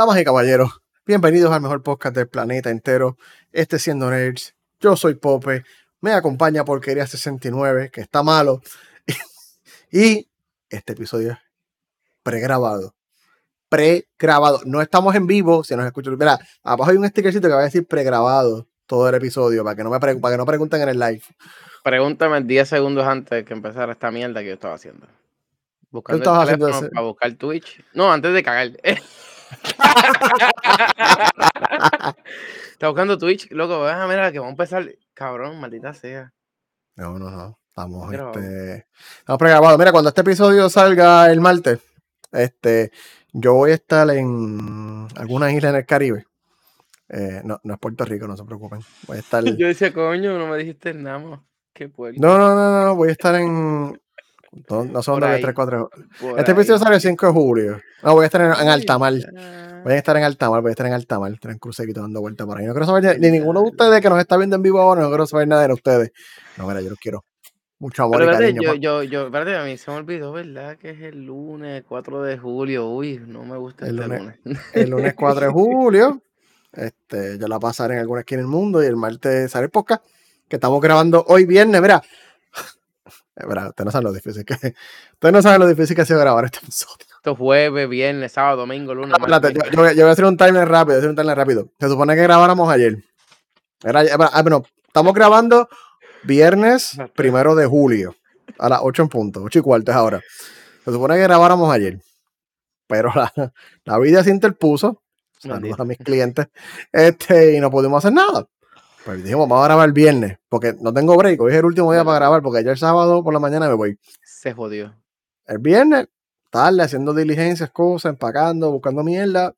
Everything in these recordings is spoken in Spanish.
Damas y caballeros, bienvenidos al mejor podcast del planeta entero. Este siendo Nerds, yo soy Pope, me acompaña Porquería 69, que está malo, y este episodio es pregrabado. Pregrabado. No estamos en vivo, si nos escuchan. Mira, abajo hay un stickercito que va a decir pregrabado todo el episodio, para que no me para que no pregunten en el live. Pregúntame 10 segundos antes de que empezara esta mierda que yo estaba haciendo. Buscando estabas el haciendo ese- para buscar Twitch. No, antes de cagar. Está buscando Twitch, loco. Ah, mira, que vamos a empezar. Cabrón, maldita sea. No, no, no. Estamos, Grabado. este, estamos pregrabados. Mira, cuando este episodio salga el martes, este, yo voy a estar en alguna isla en el Caribe. Eh, no, no es Puerto Rico, no se preocupen. Voy a estar. Yo decía, coño, no me dijiste nada más. Qué puerco. No, no, no, no, voy a estar en. No, no son tres, cuatro. Por Este ahí. episodio sale el 5 de julio. No, voy a estar en, Altamar. ya. Voy a estar en Altamar, voy a estar en Altamar. Estoy en crucerito dando vueltas por ahí. No quiero saber de, de ninguno de ustedes que nos está viendo en vivo ahora. No quiero saber nada de ustedes. No, mira, yo los quiero. Mucho amor Pero y cariño. yo, yo, yo, espérate, a mí se me olvidó, ¿verdad? Que es el lunes 4 de julio. Uy, no me gusta El este lunes. lunes. el lunes 4 de julio. Este, yo la pasaré en alguna esquina del mundo y el martes sale el podcast que estamos grabando hoy viernes. Mira, Eh, mira, ustedes no saben lo difícil que ustedes no saben lo difícil que ha sido grabar este episodio. Esto es jueves, viernes, sábado, domingo, lunes, No, espérate, martes, yo, yo voy a- yo voy a hacer un timer rápido, voy a hacer un timer rápido. Se supone que grabáramos ayer. Era, ah, bueno, estamos grabando viernes Exacto. primero de julio a las 8 en punto, 8 y cuarto es ahora. Se supone que grabáramos ayer, pero la, la vida se interpuso. Saludos a mis clientes. Este, y no pudimos hacer nada. Pues dijimos, vamos a grabar el viernes, porque no tengo break. Hoy es el último día para grabar, porque ayer sábado por la mañana me voy. Se jodió. El viernes, tarde, haciendo diligencias, cosas, empacando, buscando mierda.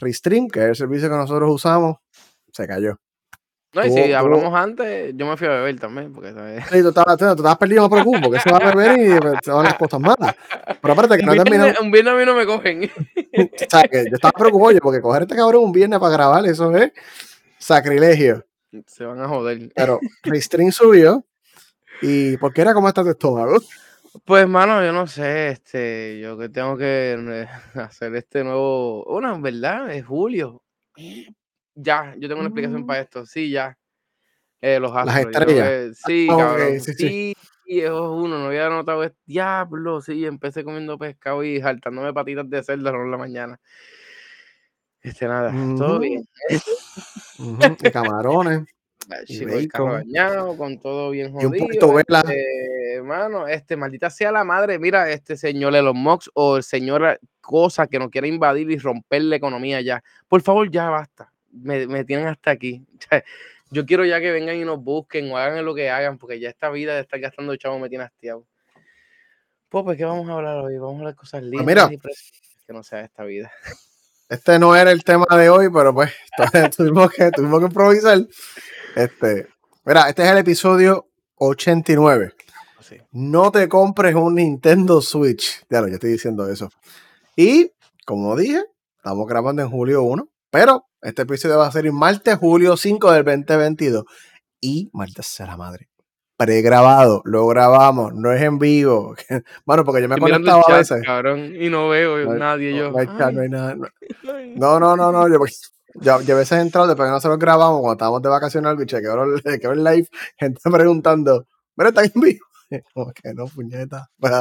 Restream, que es el servicio que nosotros usamos, se cayó. No, y si hablamos antes, yo me fui a beber también, porque. Sí, tú estabas, tú estabas perdido, no te preocupes, porque se va a beber y pues, se van las cosas malas. Pero aparte que un, no viernes, un viernes a mí no me cogen. O sea, que yo estaba preocupado, oye, porque coger este cabrón un viernes para grabar, eso es sacrilegio. Se van a joder. Pero Restream subió. ¿Y por qué era como está tu estómago? Pues, mano, yo no sé, este, yo que tengo que eh, hacer este nuevo, bueno, en verdad, es julio. Ya, yo tengo una explicación para esto, sí, ya. Eh, los Las astros, yo estrellas. sí, ok, cabrón, sí, sí, sí. eso es uno, no había notado, es diablo, sí, empecé comiendo pescado y saltándome patitas de cerdo a las la mañana. Este, nada, todo Ujú. Y camarones. Y chico, el carro bacon. dañado, con todo bien Y un jodido. poquito vela. Este, hermano, este, maldita sea la madre, mira, este señor Elon Musk o el señor cosa que no quiere invadir y romper la economía ya. Por favor, ya basta. Me, me tienen hasta aquí. Yo quiero ya que vengan y nos busquen o hagan lo que hagan, porque ya esta vida de estar gastando chavo me tiene hastiado. Pues, pues, ¿qué vamos a hablar hoy? Vamos a hablar cosas lindas Pues mira. y preciosas que no sea esta vida. Este no era el tema de hoy, pero pues tuvimos que, tuvimos que improvisar. Este, mira, este es el episodio 89. Sí. No te compres un Nintendo Switch. Ya lo, yo estoy diciendo eso. Y, como dije, estamos grabando en julio 1, pero este episodio va a ser el martes, julio 5 del 2022. Y martes será madre. Pregrabado, lo grabamos, no es en vivo. Bueno, porque yo me conectaba a veces. cabrón, y no veo No hay- nadie. No, yo, no hay chat, no "Ay, hay nada. no- ay". no, no, no, no. Yo, yo, yo a veces he entrado, después que nosotros grabamos, cuando estábamos de vacaciones, algo y chequeo chequeo el live, gente preguntando, ¿pero está en vivo? Como que no, puñeta. Pues,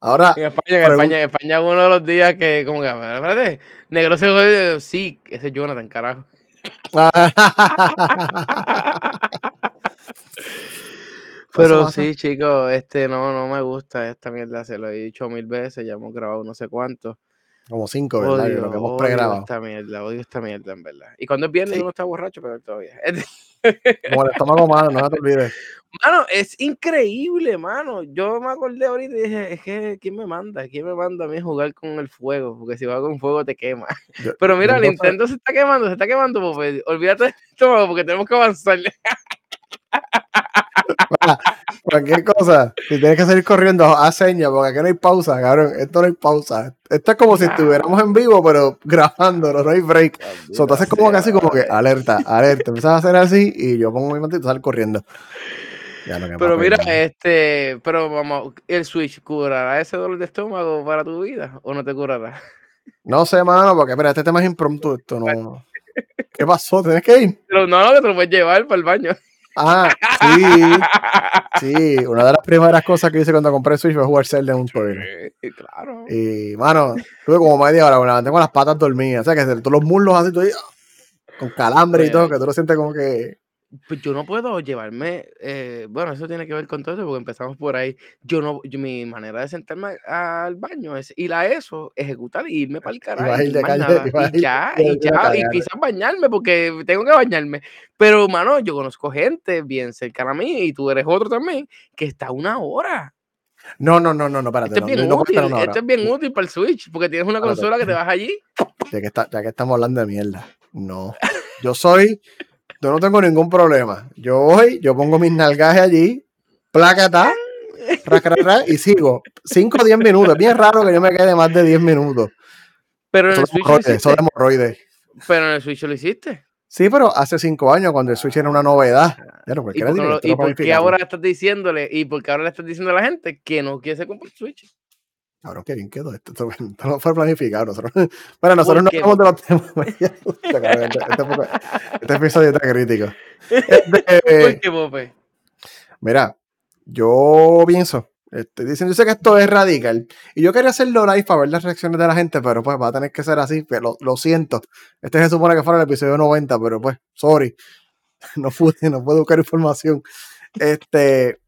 ahora, En España, en España, en España uno de los días que, como que, espérate, negro se jode, sí, ese es Jonathan, carajo. Pero pasa. sí, chicos, este no, no me gusta esta mierda, se lo he dicho mil veces, ya hemos grabado no sé cuánto. como cinco, ¿verdad? Odio, lo que hemos odio pregrabado. esta mierda, odio esta mierda, en verdad. Y cuando es viernes Sí. uno está borracho, pero todavía. Como el estómago malo, no te olvides. Mano, es increíble, mano. Yo me acordé ahorita y dije, es que ¿quién me manda? ¿Quién me manda a mí a jugar con el fuego? Porque si va con fuego te quema. Yo- Pero mira, sé- Nintendo se está quemando, se está quemando, Pope. Olvídate de esto, porque tenemos que avanzar. Cualquier cosa, si tienes que salir corriendo, haz señas, porque aquí no hay pausa, cabrón. Esto no hay pausa. Esto es como si estuviéramos en vivo, pero grabando, no hay break. So, tú haces como que así, como que alerta, alerta. Empiezas a hacer así y yo pongo mi mantito y sales corriendo. Ya no, que Pero mira, este, pero vamos, el Switch curará ese dolor de estómago para tu vida o no te curará. No sé, mano, porque espera, este tema es impromptu, esto no. ¿Qué pasó? ¿Tienes que ir? Pero no, no, que te lo puedes llevar para el baño. Ah, sí, sí. Una de las primeras cosas que hice cuando compré Switch fue jugar Zelda en un toilet. Sí, claro. Y, mano, tuve como media hora, bueno, tengo las patas dormidas. O sea, que tú los muslos así, tú ahí, con calambre y todo, que tú lo sientes como que. Pues yo no puedo llevarme, eh, bueno, eso tiene que ver con todo eso, porque empezamos por ahí. Yo no, yo- mi manera de sentarme al baño es ir a eso, ejecutar y irme para el carajo. a ir de más calle- nada, ibas a y ir ya, y de ya, y quizás bañarme, porque tengo que bañarme. Pero, mano, yo conozco gente bien cercana a mí, y tú eres otro también, que está una hora. No, no, no, no, no, espérate. Esto es no, bien no estar útil, una esto hora. es bien útil para el Switch, porque tienes una Espérate. consola que te vas allí. Ya que, está, ya que estamos hablando de mierda. No. Yo soy. Yo no tengo ningún problema. Yo voy, yo pongo mis nalgajes allí, placata, y sigo. 5 o 10 minutos. Es bien raro que yo me quede más de 10 minutos. Pero en Eso el Switch lo. Eso de hiciste. hemorroides. Pero en el Switch lo hiciste. Sí, pero hace 5 años, cuando el Switch era una novedad. Claro, ¿Y por, qué y por qué ahora estás diciéndole, y por qué ahora le estás diciendo a la gente que no quiere comprar Switch? Cabrón, qué bien quedó esto. Esto, esto no fue planificado. Nosotros, bueno, nosotros no hablamos de los temas. Este, este, este este episodio está crítico. Este, ¿Por qué? Mira, yo pienso, estoy diciendo, yo sé que esto es radical, y yo quería hacerlo live para ver las reacciones de la gente, pero pues va a tener que ser así, lo, lo siento. Este se supone que fuera el episodio 90, pero pues, sorry, no pude, no puedo buscar información. Este,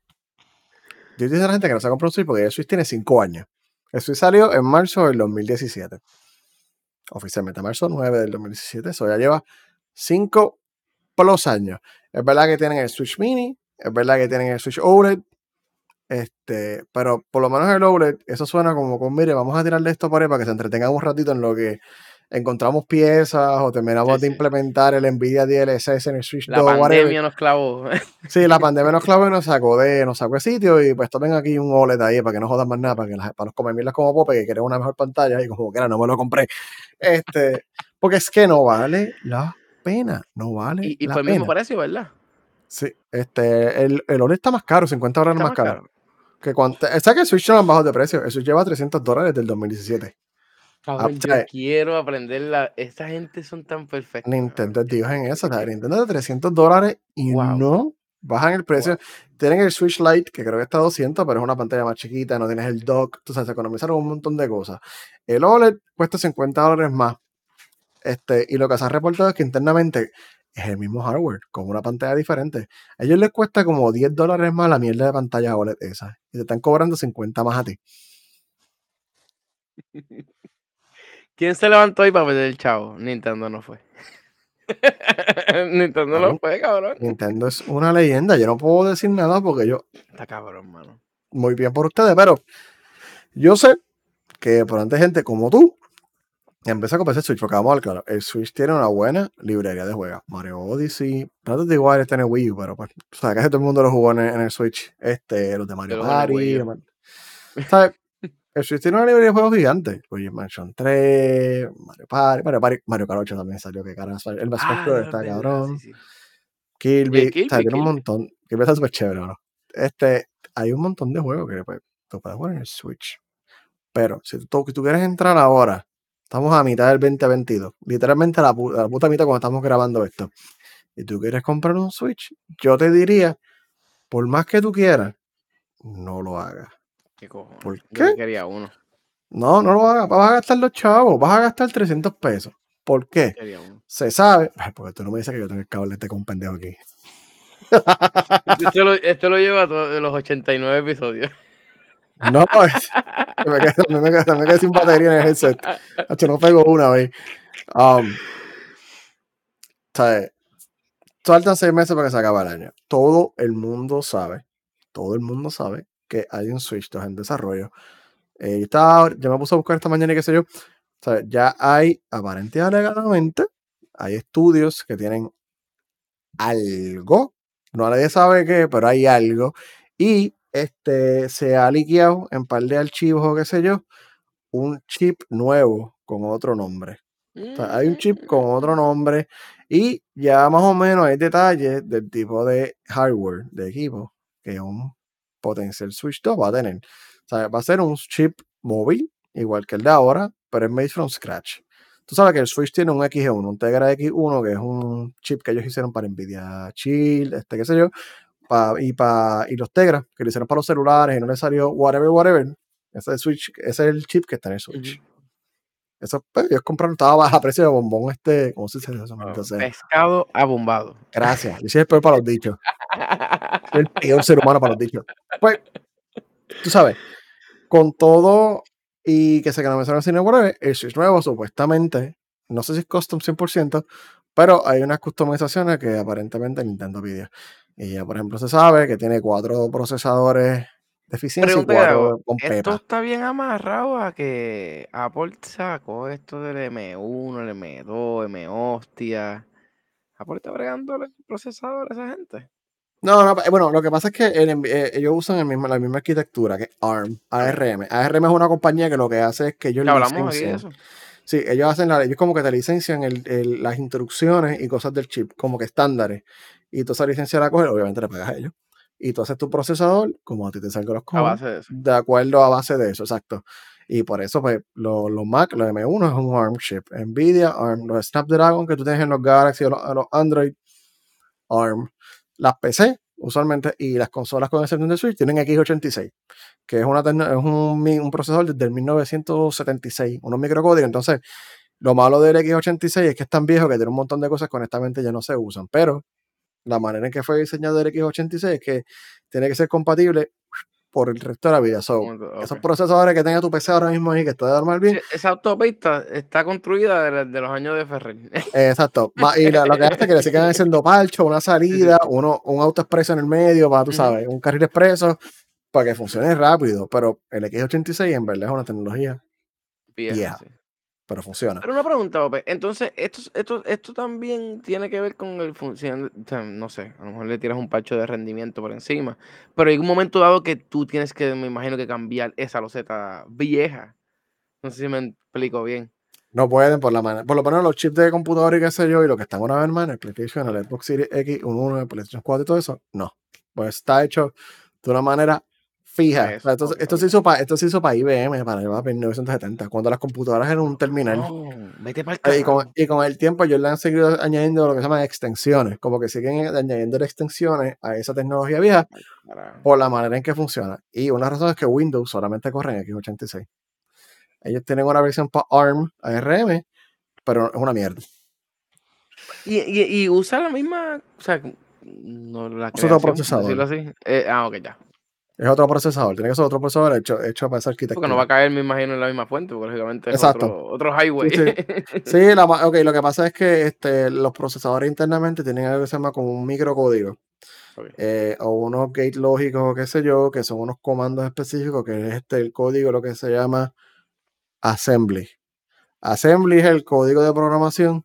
yo dice a la gente que no se compró un Switch porque el Switch tiene 5 años. Switch salió en marzo del 2017. Oficialmente, marzo 9 del 2017. Eso ya lleva 5 plus años. Es verdad que tienen el Switch Mini, es verdad que tienen el Switch OLED, este, pero por lo menos el OLED, eso suena como con, mire, vamos a tirarle esto por ahí para que se entretengan un ratito en lo que encontramos piezas o terminamos Sí, de sí. implementar el Nvidia DLSS en el Switch La 2, whatever. pandemia nos clavó. Sí, la pandemia nos clavó y nos sacó de, nos sacó de sitio y pues tomen aquí un OLED ahí para que no jodan más nada, para que las, para los comermielas como Pope que quieren una mejor pantalla y como quiera no me lo compré. Este, porque es que no vale la pena, no vale Y, y la fue el mismo precio, ¿verdad? Sí, este, el, el OLED está más caro, 50 dólares más más caro. caro. Que cuando, o sea que el Switch no han bajado de precio, el Switch lleva 300 dólares del 2017. Cabrón, yo quiero aprender la... Esta gente son tan perfectas. Nintendo es Dios en eso, sea, Nintendo de 300 dólares y Wow. no bajan el precio. Tienen el Switch Lite, que creo que está a 200, pero es una pantalla más chiquita, no tienes el dock, tú sabes, se economizaron un montón de cosas. El OLED cuesta 50 dólares más. Este, y lo que se ha reportado es que internamente es el mismo hardware, con una pantalla diferente. A ellos les cuesta como 10 dólares más la mierda de pantalla OLED esa. Y te están cobrando 50 más a ti. ¿Quién se levantó ahí para perder el chavo? Nintendo no fue. Nintendo no fue, cabrón. Nintendo es una leyenda. Yo no puedo decir nada porque yo, Está cabrón, mano. muy bien por ustedes, pero yo sé que por antes gente como tú empieza a comprar el Switch, porque vamos a ver, claro, el Switch tiene una buena librería de juegos. Mario Odyssey, no te digo está en el Wii U, pero pues, o sea, casi todo el mundo lo jugó en, el- en el Switch. Este, los de Mario Party. ¿sabes? El Switch tiene una librería de juegos gigante. Luigi Mansion 3, Mario Party, Mario Party, Mario Kart 8 también salió, que cara, el Smash Ah, está verdad, cabrón. sí, sí. Kirby, Kirby, o sea, tiene un montón. Kirby está súper chévere, ¿no? Este, hay un montón de juegos que tú puedes jugar en el Switch. Pero si tú, quieres entrar ahora, estamos a mitad del 2022, literalmente a la, a la puta mitad cuando estamos grabando esto, y tú quieres comprar un Switch, yo te diría, por más que tú quieras, no lo hagas. ¿Qué cojones? ¿Por Yo qué? quería uno. No, no lo hagas. Vas a gastar los chavos, vas a gastar 300 pesos. ¿Por qué? Se sabe. Ay, Porque tú no me dices que yo tengo el cable este con un pendejo aquí. Esto lo, esto lo lleva a todos los 89 episodios. No, me quedé, me quedé- me quedé sin batería en el headset. Hacho, no pego una vez. Um, sea, faltan seis meses para que se acabe el año. Todo el mundo sabe, todo el mundo sabe que hay un Switch 2 en desarrollo. Eh, yo, estaba, yo me puse a buscar esta mañana y qué sé yo. O sea, ya hay, aparentemente alegadamente, hay estudios que tienen algo. No nadie sabe qué, pero hay algo. Y este se ha liqueado en par de archivos o qué sé yo, un chip nuevo con otro nombre. O sea, hay un chip con otro nombre y ya más o menos hay detalles del tipo de hardware de equipo que un potencial Switch 2 va a tener. O sea, va a ser un chip móvil, igual que el de ahora, pero es made from scratch. Tú sabes que el Switch tiene un XG1, un Tegra X1, que es un chip que ellos hicieron para Nvidia Chill, este, qué sé yo, y, pa, y los Tegra, que lo hicieron para los celulares y no le salió whatever, whatever. Ese, Switch, ese es el chip que está en el Switch. Eso, pues, ellos compraron, estaba a precio de bombón este, ¿cómo se dice eso? Entonces, pescado abombado. Gracias. Yo soy el peor para los dichos. Soy el peor ser humano para los dichos. Pues, tú sabes, con todo y que se en el cine whatever, el Switch nuevo supuestamente, no sé si es custom 100%, pero hay unas customizaciones que aparentemente Nintendo pidió. Y ya, por ejemplo, se sabe que tiene cuatro procesadores de eficiencia y cuatro con Esto está bien amarrado a que Apple sacó esto del M1, el M2, M hostia. Apple está bregando el procesador a esa gente. No, no, eh, bueno, lo que pasa es que eh, ellos usan el mismo, la misma arquitectura que ARM, ARM. ARM es una compañía que lo que hace es que ellos hablamos aquí de eso. Sí, ellos hacen la, ellos como que te licencian el, las instrucciones y cosas del chip, como que estándares. Y tú esa licencia la coges, obviamente le pagas a ellos. Y tú haces tu procesador como a ti te salgan los cojones. A base de eso. De acuerdo a base de eso, exacto. Y por eso, pues, los, Mac, los M1 es un ARM chip. Nvidia, ARM, los Snapdragon que tú tienes en los Galaxy o los, Android, ARM. Las PC, usualmente, y las consolas con excepción de Switch tienen x86, que es, una, es un, un procesador desde el 1976, unos microcódigos. Entonces, lo malo del x86 es que es tan viejo que tiene un montón de cosas que honestamente ya no se usan. Pero la manera en que fue diseñado el X86 es que tiene que ser compatible por el resto de la vida. Esos procesadores que tenga tu PC ahora mismo ahí, que está de armar bien. esa autopista está construida de, los años de Ferrer. Exacto. Y lo que hace es que le sigan haciendo parcho, una salida, uno, un auto expreso en el medio, para, tú sabes, un carril expreso, para que funcione rápido. Pero el X86 en verdad es una tecnología vieja pero funciona. Pero una pregunta, Ope. Entonces, esto, esto, esto también tiene que ver con el funcionamiento, no sé, a lo mejor le tiras un parcho de rendimiento por encima, pero hay un momento dado que tú tienes que, me imagino que cambiar esa loseta vieja. No sé si me explico bien. No pueden, por la manera, por lo menos los chips de computador y qué sé yo, y lo que están una vez más en el PlayStation, el Xbox Series X, un 1, el PlayStation 4 y todo eso, no. Pues está hecho de una manera fija. esto, se hizo para, esto se hizo para IBM, para el 1970, cuando las computadoras eran un terminal. y, con, y, con, el tiempo ellos le han seguido añadiendo lo que se llama extensiones, como que siguen añadiendo extensiones a esa tecnología vieja por la manera en que funciona. Y una razón es que Windows solamente corre en X86. Ellos tienen una versión para ARM, ARM, pero es una mierda. Y, y, usa la misma, o sea, no la otro procesador. Así. Eh, ah, ok, ya. Es otro procesador, tiene que ser otro procesador hecho, hecho para esa arquitectura. Porque no va a caer, me imagino, en la misma fuente, porque lógicamente es Otro, otro, highway. Sí, lo que pasa es que este, los procesadores internamente tienen algo que se llama como un microcódigo. Eh, o unos gates lógicos, o qué sé yo, que son unos comandos específicos, que es este, el código, lo que se llama assembly. Assembly es el código de programación,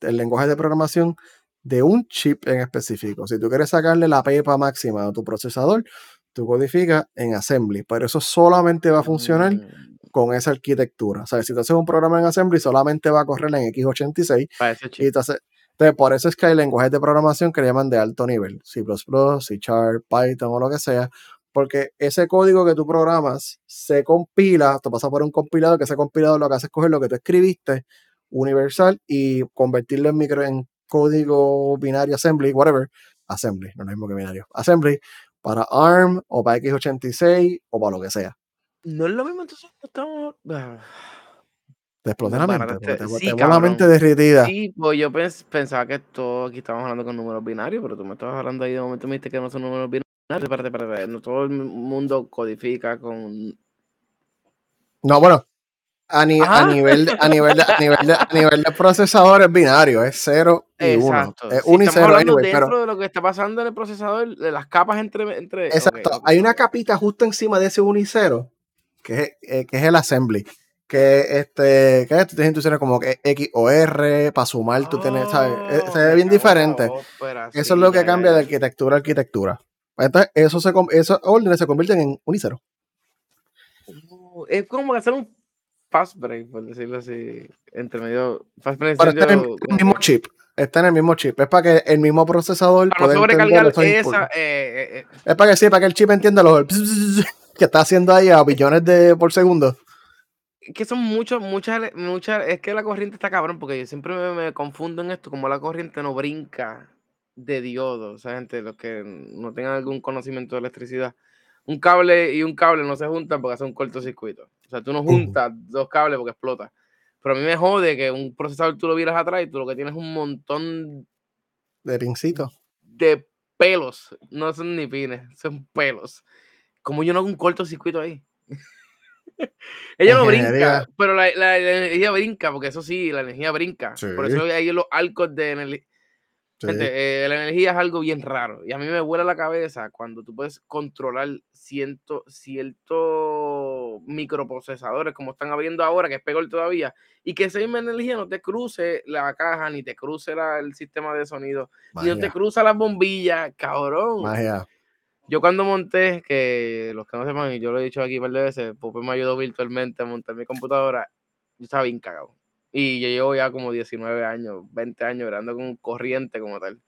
el lenguaje de programación de un chip en específico. Si tú quieres sacarle la pepa máxima a tu procesador, tú codificas en Assembly, pero eso solamente va a funcionar mm. con esa arquitectura. O sea, si tú haces un programa en Assembly, solamente va a correr en x86. Y entonces, por eso es que hay lenguajes de programación que le llaman de alto nivel, C++, C Sharp, Python o lo que sea, porque ese código que tú programas se compila, tú pasas por un compilador, que ese compilador lo que hace es coger lo que tú escribiste universal y convertirlo en micro en código binario assembly, whatever, assembly, no es lo mismo que binario, assembly, para ARM o para x86 o para lo que sea. No es lo mismo, entonces estamos. Ah. Te exploté la mente. Te, sí, la mente derritida. Sí, pues yo pensaba que esto aquí estábamos hablando con números binarios, pero tú me estabas hablando ahí de momento me dijiste que no son números binarios. Espérate, espérate, no todo el mundo codifica con. No, bueno, a, ni, a, nivel de, a, nivel de, a, nivel de, a nivel de procesador es binario, es 0 y 1. Es 1 y 0 anyway, dentro pero, de lo que está pasando en el procesador, de las capas entre... entre exacto, hay una capita justo encima de ese 1 y 0, que es, eh, que es el assembly. Que este, que tú tienes como que X o R, para sumar tú tienes, ¿sabes? Eh, se ve bien diferente. eso es lo que cambia de arquitectura a arquitectura. Entonces, eso se, esos órdenes se convierten en 1 y 0. Es como hacer un fast break, por decirlo así, entre medio. Fast break está en el, mismo chip. Está en el mismo chip. Es para que el mismo procesador. Para no sobrecargar esa. Eh, eh, eh. Es para que sí, para que el chip entienda lo que está haciendo ahí a billones de por segundo. que son muchos, muchas, muchas, es que la corriente está cabrón, porque yo siempre me, confundo en esto, como la corriente no brinca de diodo, o sea, gente, los que no tengan algún conocimiento de electricidad, un cable y un cable no se juntan porque hace un cortocircuito. O sea, tú no juntas dos cables porque explota. Pero a mí me jode que un procesador tú lo vieras atrás y tú lo que tienes es un montón de pincitos. De pelos. No son ni pines, son pelos. Como yo no hago un cortocircuito ahí. Ella no brinca, pero la, energía brinca, porque eso sí, la energía brinca. Por eso hay los arcos de energía. Eh, la energía es algo bien raro. Y a mí me vuela la cabeza cuando tú puedes controlar microprocesadores, como están abriendo ahora, que es peor todavía, y que esa misma energía no te cruce la caja, ni te cruce el sistema de sonido, ni no te cruza las bombillas, cabrón. Yo cuando monté, que los que no sepan, y yo lo he dicho aquí un par de veces, Pope me ayudó virtualmente a montar mi computadora, yo estaba bien cagado. Y yo llevo ya como 19 años, 20 años grabando con corriente como tal.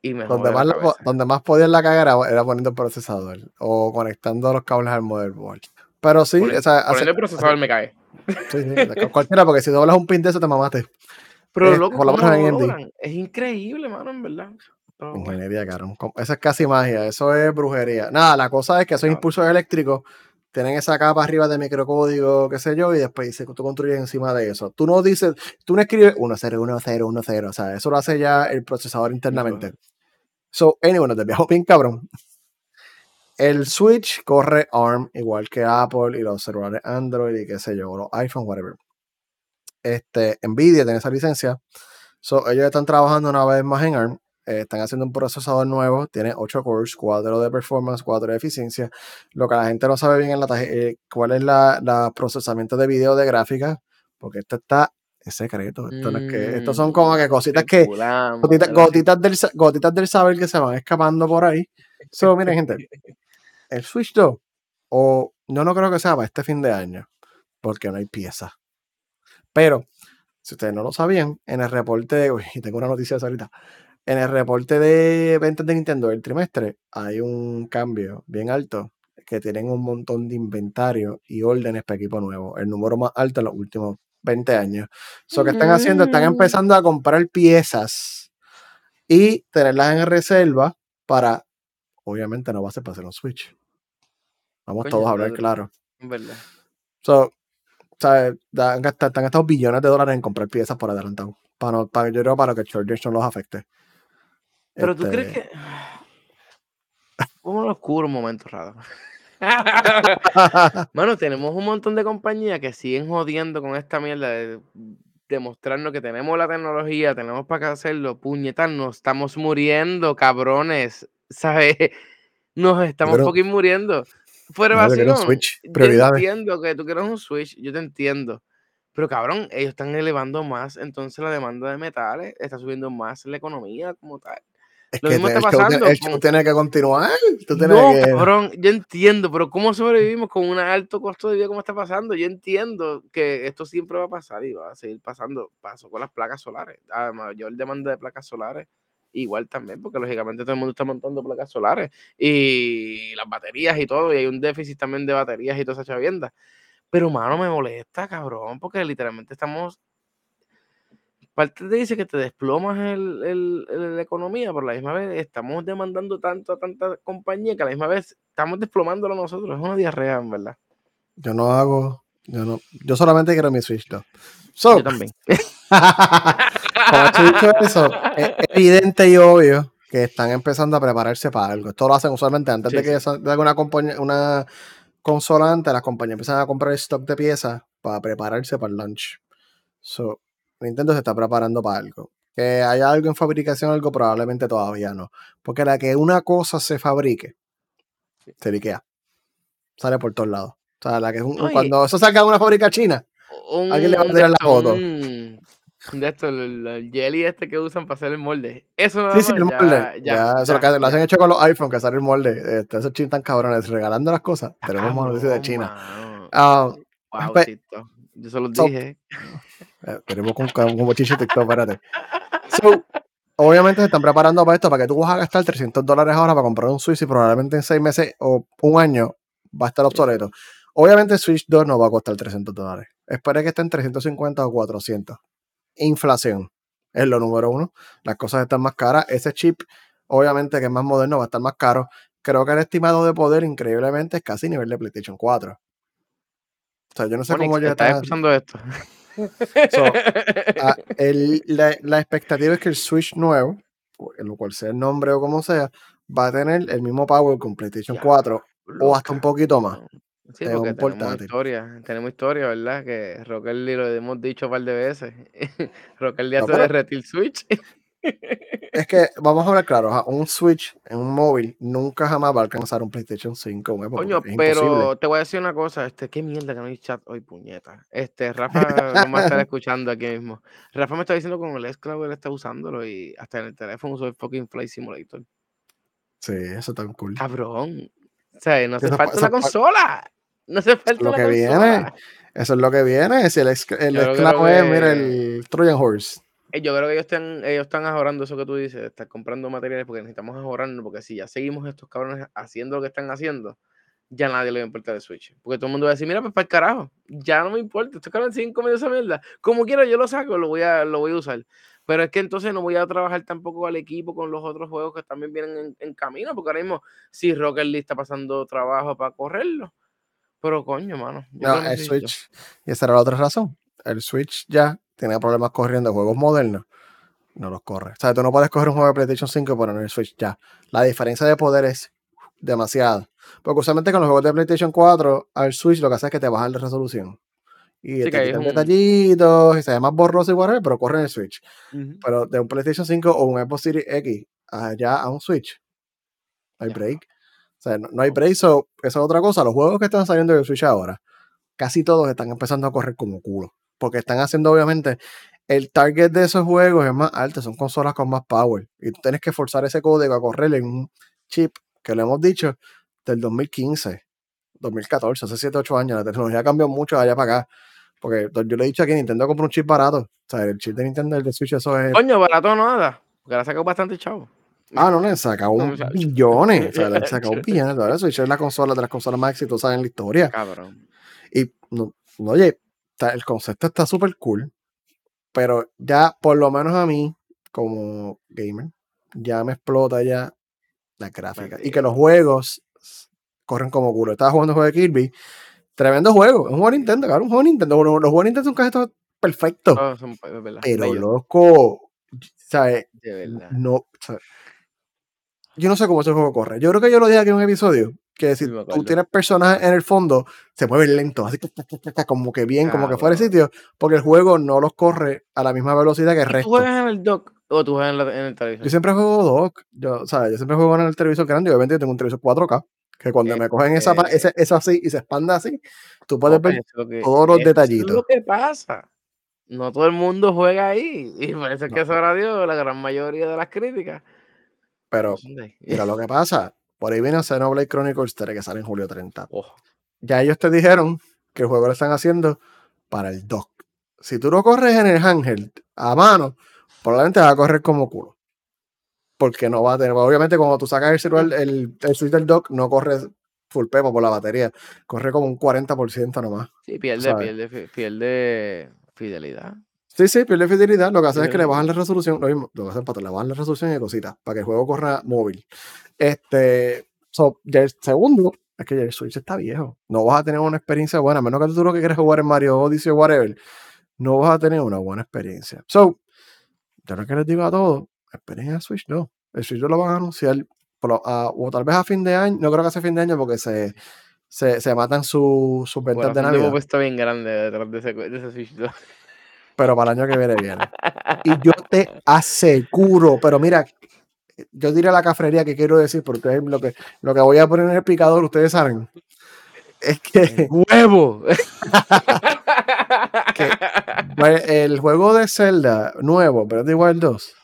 Y donde, más donde más podía la cagar era, poniendo el procesador o conectando los cables al motherboard. Pero sí, o sea, el procesador me cae. Sí, sí, cualquiera, porque si doblas un pin de eso te mamaste. Pero eh, loco, es increíble, mano, en verdad. Ingeniería, caro. Eso es casi magia, eso es brujería. Nada, la cosa es que esos impulsos eléctricos tienen esa capa arriba de microcódigo, qué sé yo, y después dice, tú construyes encima de eso. Tú no dices, tú no escribes 1, 0, 1, 0, 1, 0, o sea, eso lo hace ya el procesador internamente. So, anyway, nos desviamos bien cabrón. El Switch corre ARM igual que Apple y los celulares Android y qué sé yo, los iPhone, whatever. Este, Nvidia tiene esa licencia. So, ellos están trabajando una vez más en ARM eh, están haciendo un procesador nuevo, tiene 8 cores, 4 de performance, 4 de eficiencia. Lo que la gente no sabe bien es la, eh, cuál es la, procesamiento de video de gráfica, porque esto está en secreto. Esto es que, estos son como que cositas que. Gotitas, del, gotitas del saber que se van escapando por ahí. So, miren, gente, el Switch 2, o yo no creo que sea para este fin de año, porque no hay piezas. Pero, si ustedes no lo sabían, en el reporte, uy, tengo una noticia ahorita, en el reporte de ventas de Nintendo del trimestre hay un cambio bien alto que tienen un montón de inventario y órdenes para equipo nuevo, el número más alto en los últimos 20 años. Lo que están haciendo, están mm. empezando a comprar piezas y tenerlas en reserva para, obviamente no va a ser para hacer un Switch. Vamos todos a hablar claro. Verdad. So, ¿sabes? Han gastado, billones de dólares en comprar piezas por adelantado. Para, no, para, yo creo para que Chargers no los afecte. Pero tú crees este que. Un oscuro momento raro. Mano, tenemos un montón de compañías que siguen jodiendo con esta mierda de demostrarnos que tenemos la tecnología, tenemos para qué hacerlo, puñetas, nos estamos muriendo, cabrones, ¿sabes? Nos estamos poquito muriendo. Fuera vacío. Yo entiendo que tú quieres un Switch, yo te entiendo. Pero cabrón, ellos están elevando más, entonces la demanda de metales está subiendo más la economía como tal. Es que está pasando. el show tiene que continuar. no, cabrón, yo entiendo, pero ¿cómo sobrevivimos con un alto costo de vida como está pasando? Yo entiendo que esto siempre va a pasar y va a seguir pasando. Pasó con las placas solares. A mayor demanda de placas solares, igual también, porque lógicamente todo el mundo está montando placas solares y las baterías y todo, y hay un déficit también de baterías y toda esa chavienda. Pero, mano, me molesta, cabrón, porque literalmente estamos parte te dice que te desplomas el, la economía, pero a la misma vez estamos demandando tanto a tanta compañía que a la misma vez estamos desplomándolo nosotros. Es una diarrea, en verdad. Yo no hago, yo no, yo solamente quiero mi Switch yo también. como dicho eso, es evidente y obvio que están empezando a prepararse para algo. Esto lo hacen usualmente antes de que salga una, compañía, una consola antes, las compañías empiezan a comprar stock de piezas para prepararse para el launch. So, Nintendo se está preparando para algo. Que haya algo en fabricación, algo probablemente todavía no. Porque la que una cosa se fabrique, se liquea. Sale por todos lados. O sea, la que cuando eso salga de una fábrica china, alguien le va a tirar la foto. de esto, el, jelly este que usan para hacer el molde. Eso no Sí, sí, el molde. Ya, eso lo, que, lo hacen hecho con los iPhones, que sale el molde. Este, esos chinos tan cabrones, regalando las cosas. Tenemos monos de China. Uh, wow, yo se los dije. Eh, tenemos con un bochiche TikTok, espérate. obviamente se están preparando para esto, para que tú vas a gastar 300 dólares ahora para comprar un Switch y probablemente en 6 meses o un año va a estar obsoleto. Obviamente Switch 2 no va a costar 300 dólares. Espero que esté en 350 o 400. Inflación es lo número uno. Las cosas están más caras. Ese chip, obviamente que es más moderno, va a estar más caro. Creo que el estimado de poder, increíblemente, es casi nivel de PlayStation 4. O sea, yo no sé cómo ya está escuchando esto. La, la, expectativa es que el Switch nuevo, en lo cual sea el nombre o como sea, va a tener el mismo power con PlayStation 4 o hasta un poquito más. Sí, porque tenemos historia, tenemos historia, ¿verdad? Que Rocker Lee lo hemos dicho un par de veces. Rocker Lee hace de Retil Switch. Es que, vamos a hablar claro, un Switch en un móvil nunca jamás va a alcanzar un PlayStation 5. Coño, pero te voy a decir una cosa, este, qué mierda que no hay chat hoy, puñeta. Este, Rafa no me está escuchando aquí mismo. Rafa me está diciendo con el esclavo él está usándolo y hasta en el teléfono uso el fucking Flight Simulator. Sí, eso está cool. Cabrón. O sea, no hace falta una consola. No se falta lo que viene. Eso es lo que viene. Si el, el esclavo es, mira, el Trojan Horse. Eh, yo creo que ellos están, ellos están ahorrando eso que tú dices, están comprando materiales porque necesitamos ahorrarnos, porque si ya seguimos estos cabrones haciendo lo que están haciendo, ya nadie le va a importar el Switch. Porque todo el mundo va a decir, mira, pues para el carajo, ya no me importa, estos cabrones siguen comiendo esa mierda. Como quiera, yo lo saco, lo voy a, lo voy a usar. Pero es que entonces no voy a trabajar tampoco al equipo con los otros juegos que también vienen en, camino, porque ahora mismo, si Rocket League está pasando trabajo para correrlo, pero coño, mano. No, el Switch. Y esa era la otra razón. El Switch ya tiene problemas corriendo juegos modernos. No los corre. O sea, tú no puedes coger un juego de PlayStation 5 y poner el Switch ya. La diferencia de poder es demasiada. Porque usualmente con los juegos de PlayStation 4 al Switch lo que hace es que te baja la resolución. Y te quitan detallitos y se ve más borroso y whatever, pero corre en el Switch. Pero de un PlayStation 5 o un Xbox Series X allá a un Switch, hay break. O sea, no, hay break, eso es otra cosa. Los juegos que están saliendo de Switch ahora, casi todos están empezando a correr como culo. Porque están haciendo, obviamente, el target de esos juegos es más alto, son consolas con más power. Y tú tienes que forzar ese código a correr en un chip, que lo hemos dicho, del 2015, 2014, hace 7, 8 años. La tecnología cambió mucho allá para acá. Porque yo le he dicho aquí, Nintendo compró un chip barato. O sea, el chip de Nintendo, el de Switch, eso es. Coño, barato nada. Porque le ha sacado bastante chavo. Ah, no, le sacado un billones. O sea, le sacado un billones. La Switch es la consola de las consolas más exitosas en la historia. Cabrón. Y, no, oye, el concepto está súper cool. Pero ya, por lo menos a mí, como gamer, ya me explota ya la gráfica. Y que los juegos corren como culo. Estaba jugando un juego de Kirby. Tremendo juego. Es un juego de Nintendo, claro, un juego de Nintendo. Los juegos de Nintendo son casi perfectos. pero loco, ¿sabes? No, yo no sé cómo ese juego corre. Yo creo que yo lo dije aquí en un episodio. Que si tú tienes personajes en el fondo, se mueven lentos, así como que bien, como que fuera de sitio, porque el juego no los corre a la misma velocidad que el resto. ¿Tú juegas en el dock o tú juegas en, el televisor? Yo siempre juego dock. Yo, ¿sabes? yo siempre juego en el televisor grande. Obviamente yo tengo un televisor 4K. Que cuando me cogen esa, ese, eso así y se expanda así, tú puedes ver todos los detallitos. Es lo que pasa. No todo el mundo juega ahí. Y parece que eso era Dios, la gran mayoría de las críticas. Pero, mira lo que pasa. Por ahí viene Xenoblade Chronicles 3 que sale en julio 30. Ya ellos te dijeron que el juego lo están haciendo para el dock. Si tú lo corres en el handheld a mano, probablemente va a correr como culo. Porque no va a tener, obviamente cuando tú sacas el celular, el, el switch del dock no corre full pepo por la batería. Corre como un 40% nomás. Sí, pierde, pierde, pierde fidelidad. Sí, sí, pierde fidelidad. Lo que hacen es que le bajan la resolución. Lo mismo, lo que hacen para le bajan la resolución y cositas, para que el juego corra móvil. Este, so, ya el segundo es que el Switch está viejo. No vas a tener una experiencia buena, a menos que tú lo que quieras jugar en Mario Odyssey o whatever. No vas a tener una buena experiencia. So, yo lo que les digo a todos, esperen el Switch, no. El Switch lo van a anunciar, o tal vez a fin de año, no creo que sea fin de año porque se, se, se matan sus ventas de Navidad. puesto bien grande detrás de ese, de ese Switch pero para el año que viene viene. Y yo te aseguro, pero mira, yo diré la cafrería que quiero decir, porque lo que, lo que voy a poner en el picador, ustedes saben. Es que. ¡Huevo! Pues, el juego de Zelda nuevo, pero de igual 2,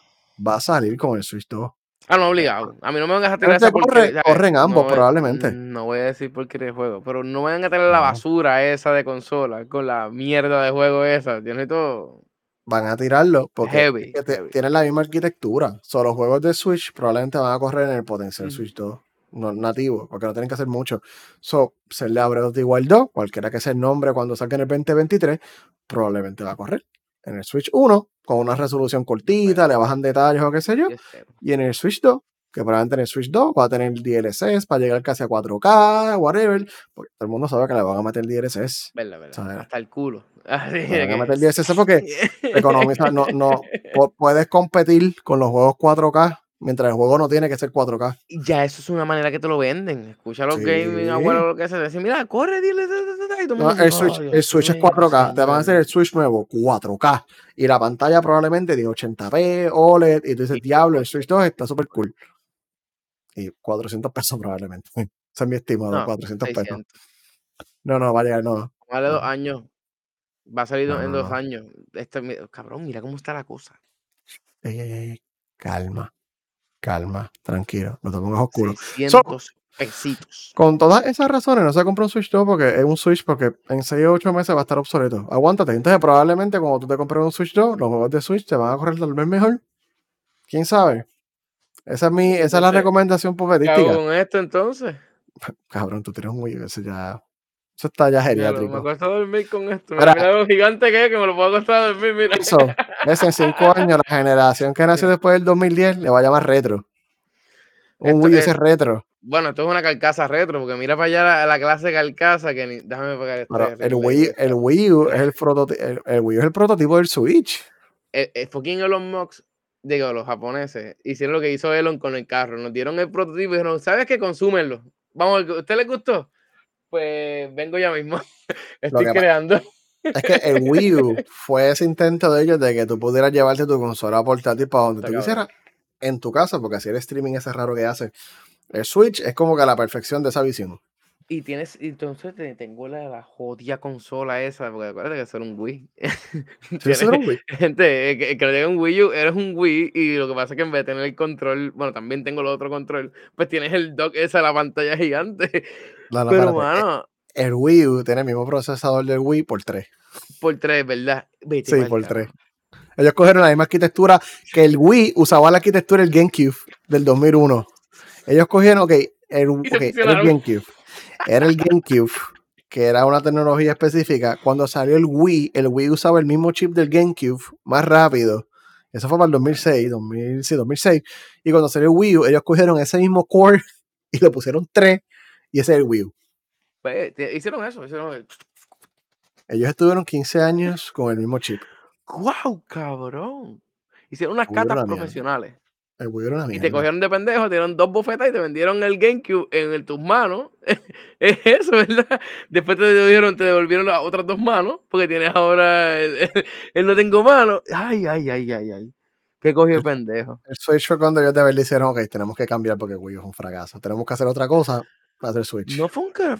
va a salir con el Switch 2. Ah, no, obligado. A mí no me van a tener esa corre, Corren ambos, probablemente. No voy a decir por qué de juego, pero no me van a tener la basura esa de consola, con la mierda de juego esa. Tiene todo. Van a tirarlo porque tienen la misma arquitectura. Solo los juegos de Switch probablemente van a correr en el potencial Switch 2. no, nativo, porque no tienen que hacer mucho. So, Zelda Breath of the Wild 2, cualquiera que sea el nombre cuando salga en el 2023, probablemente va a correr. En el Switch 1, con una resolución cortita, le bajan detalles o qué sé yo. Y en el Switch 2, que probablemente en el Switch 2 va a tener DLCs para llegar casi a 4K, whatever. Porque todo el mundo sabe que le van a meter DLCs. Verdad, verdad. Hasta el culo. Le van a meter DLCs porque economiza, no, no, pu- puedes competir con los juegos 4K mientras el juego no tiene que ser 4K. Ya, eso es una manera que te lo venden. Escucha los Sí. gaming, abuelo, lo que se dice. Mira, corre, dile. ta, ta, ta, ta", y No, el Switch, "Ay, el Switch es mío, 4K. Te van a hacer señor". el Switch nuevo 4K. Y la pantalla probablemente de 80p, OLED. Y tú dices, diablo, el Switch 2 está súper cool. Y 400 pesos probablemente. Ese es mi estimado, No, 400 pesos. 600. No, no, va a llegar, no. Vale dos años. Va a salir No, en dos años. Este, cabrón, mira cómo está la cosa. Ey, ey, ey, calma, calma, tranquilo, no te pongas oscuro. 600 pesitos. Con todas esas razones, no se compra un Switch 2 porque es un Switch porque en 6 o 8 meses va a estar obsoleto. Aguántate. Entonces, probablemente cuando tú te compres un Switch 2, los juegos de Switch te van a correr tal vez mejor. ¿Quién sabe? Esa es mi, esa es la recomendación ¿Qué hago popedística. con esto entonces? Cabrón, tú tienes un Wii, U, eso ya. Eso está ya me geriátrico. acuesto a dormir con esto. Mira, mira lo gigante que es, que me lo puedo acostar a dormir, mira. Eso, es en 5 años, la generación que nació después del 2010 le va a llamar retro. Un Wii es- retro. Bueno, esto es una carcasa retro, porque mira para allá la, la clase carcasa que ni. Déjame pegar esto. El Wii, el Wii U es el, prototi- el, el Wii U es el prototipo del Switch. el, el fucking Elon Musk, digo, los japoneses, hicieron lo que hizo Elon con el carro. Nos dieron el prototipo y dijeron, ¿sabes qué? Consúmenlo. Vamos, ¿a usted le gustó? Pues vengo ya mismo. Estoy creando. Es que el Wii U fue ese intento de ellos de que tú pudieras llevarte tu consola portátil para donde Está tú cabrón. quisieras en tu casa, porque así el streaming ese raro que hace. El Switch es como que la perfección de esa visión. Y tienes, entonces te- tengo la, la jodida consola esa, porque acuérdate que eso era un Wii. Sí, eso era un Wii. Gente, que, que un Wii U, eres un Wii y lo que pasa es que en vez de tener el control, bueno, también tengo el otro control, pues tienes el dock esa, la pantalla gigante. No, no, Pero, espérate. mano, El Wii U tiene el mismo procesador del Wii por 3. por tres, ¿verdad? Vete Sí, por carajo. 3. Ellos cogieron la misma arquitectura que el Wii usaba la arquitectura del GameCube del 2001. Ellos cogieron, ok, el, Y se ok, era el. GameCube. Era el GameCube, que era una tecnología específica. Cuando salió el Wii, el Wii usaba el mismo chip del GameCube, más rápido. Eso fue para el 2006, 2000, sí, 2006. Y cuando salió el Wii U, ellos cogieron ese mismo core y le pusieron 3 y ese es el Wii U. Pues, te- hicieron eso, hicieron el... Ellos estuvieron 15 años con el mismo chip. ¡Guau, cabrón! Hicieron unas catas profesionales. El Wii U era una Y te cogieron de pendejo, te dieron dos bofetas y te vendieron el GameCube en el- tus manos. es eso, ¿verdad? Después te dijeron, te devolvieron las otras dos manos, porque tienes ahora el, el- el no tengo mano. Ay, ay, ay, ay, ay. ¿Qué cogió el pendejo? Switch fue cuando ellos de verdad hicieron, ok, tenemos que cambiar porque Wii es un fracaso. Tenemos que hacer otra cosa para hacer Switch. No fue un cara.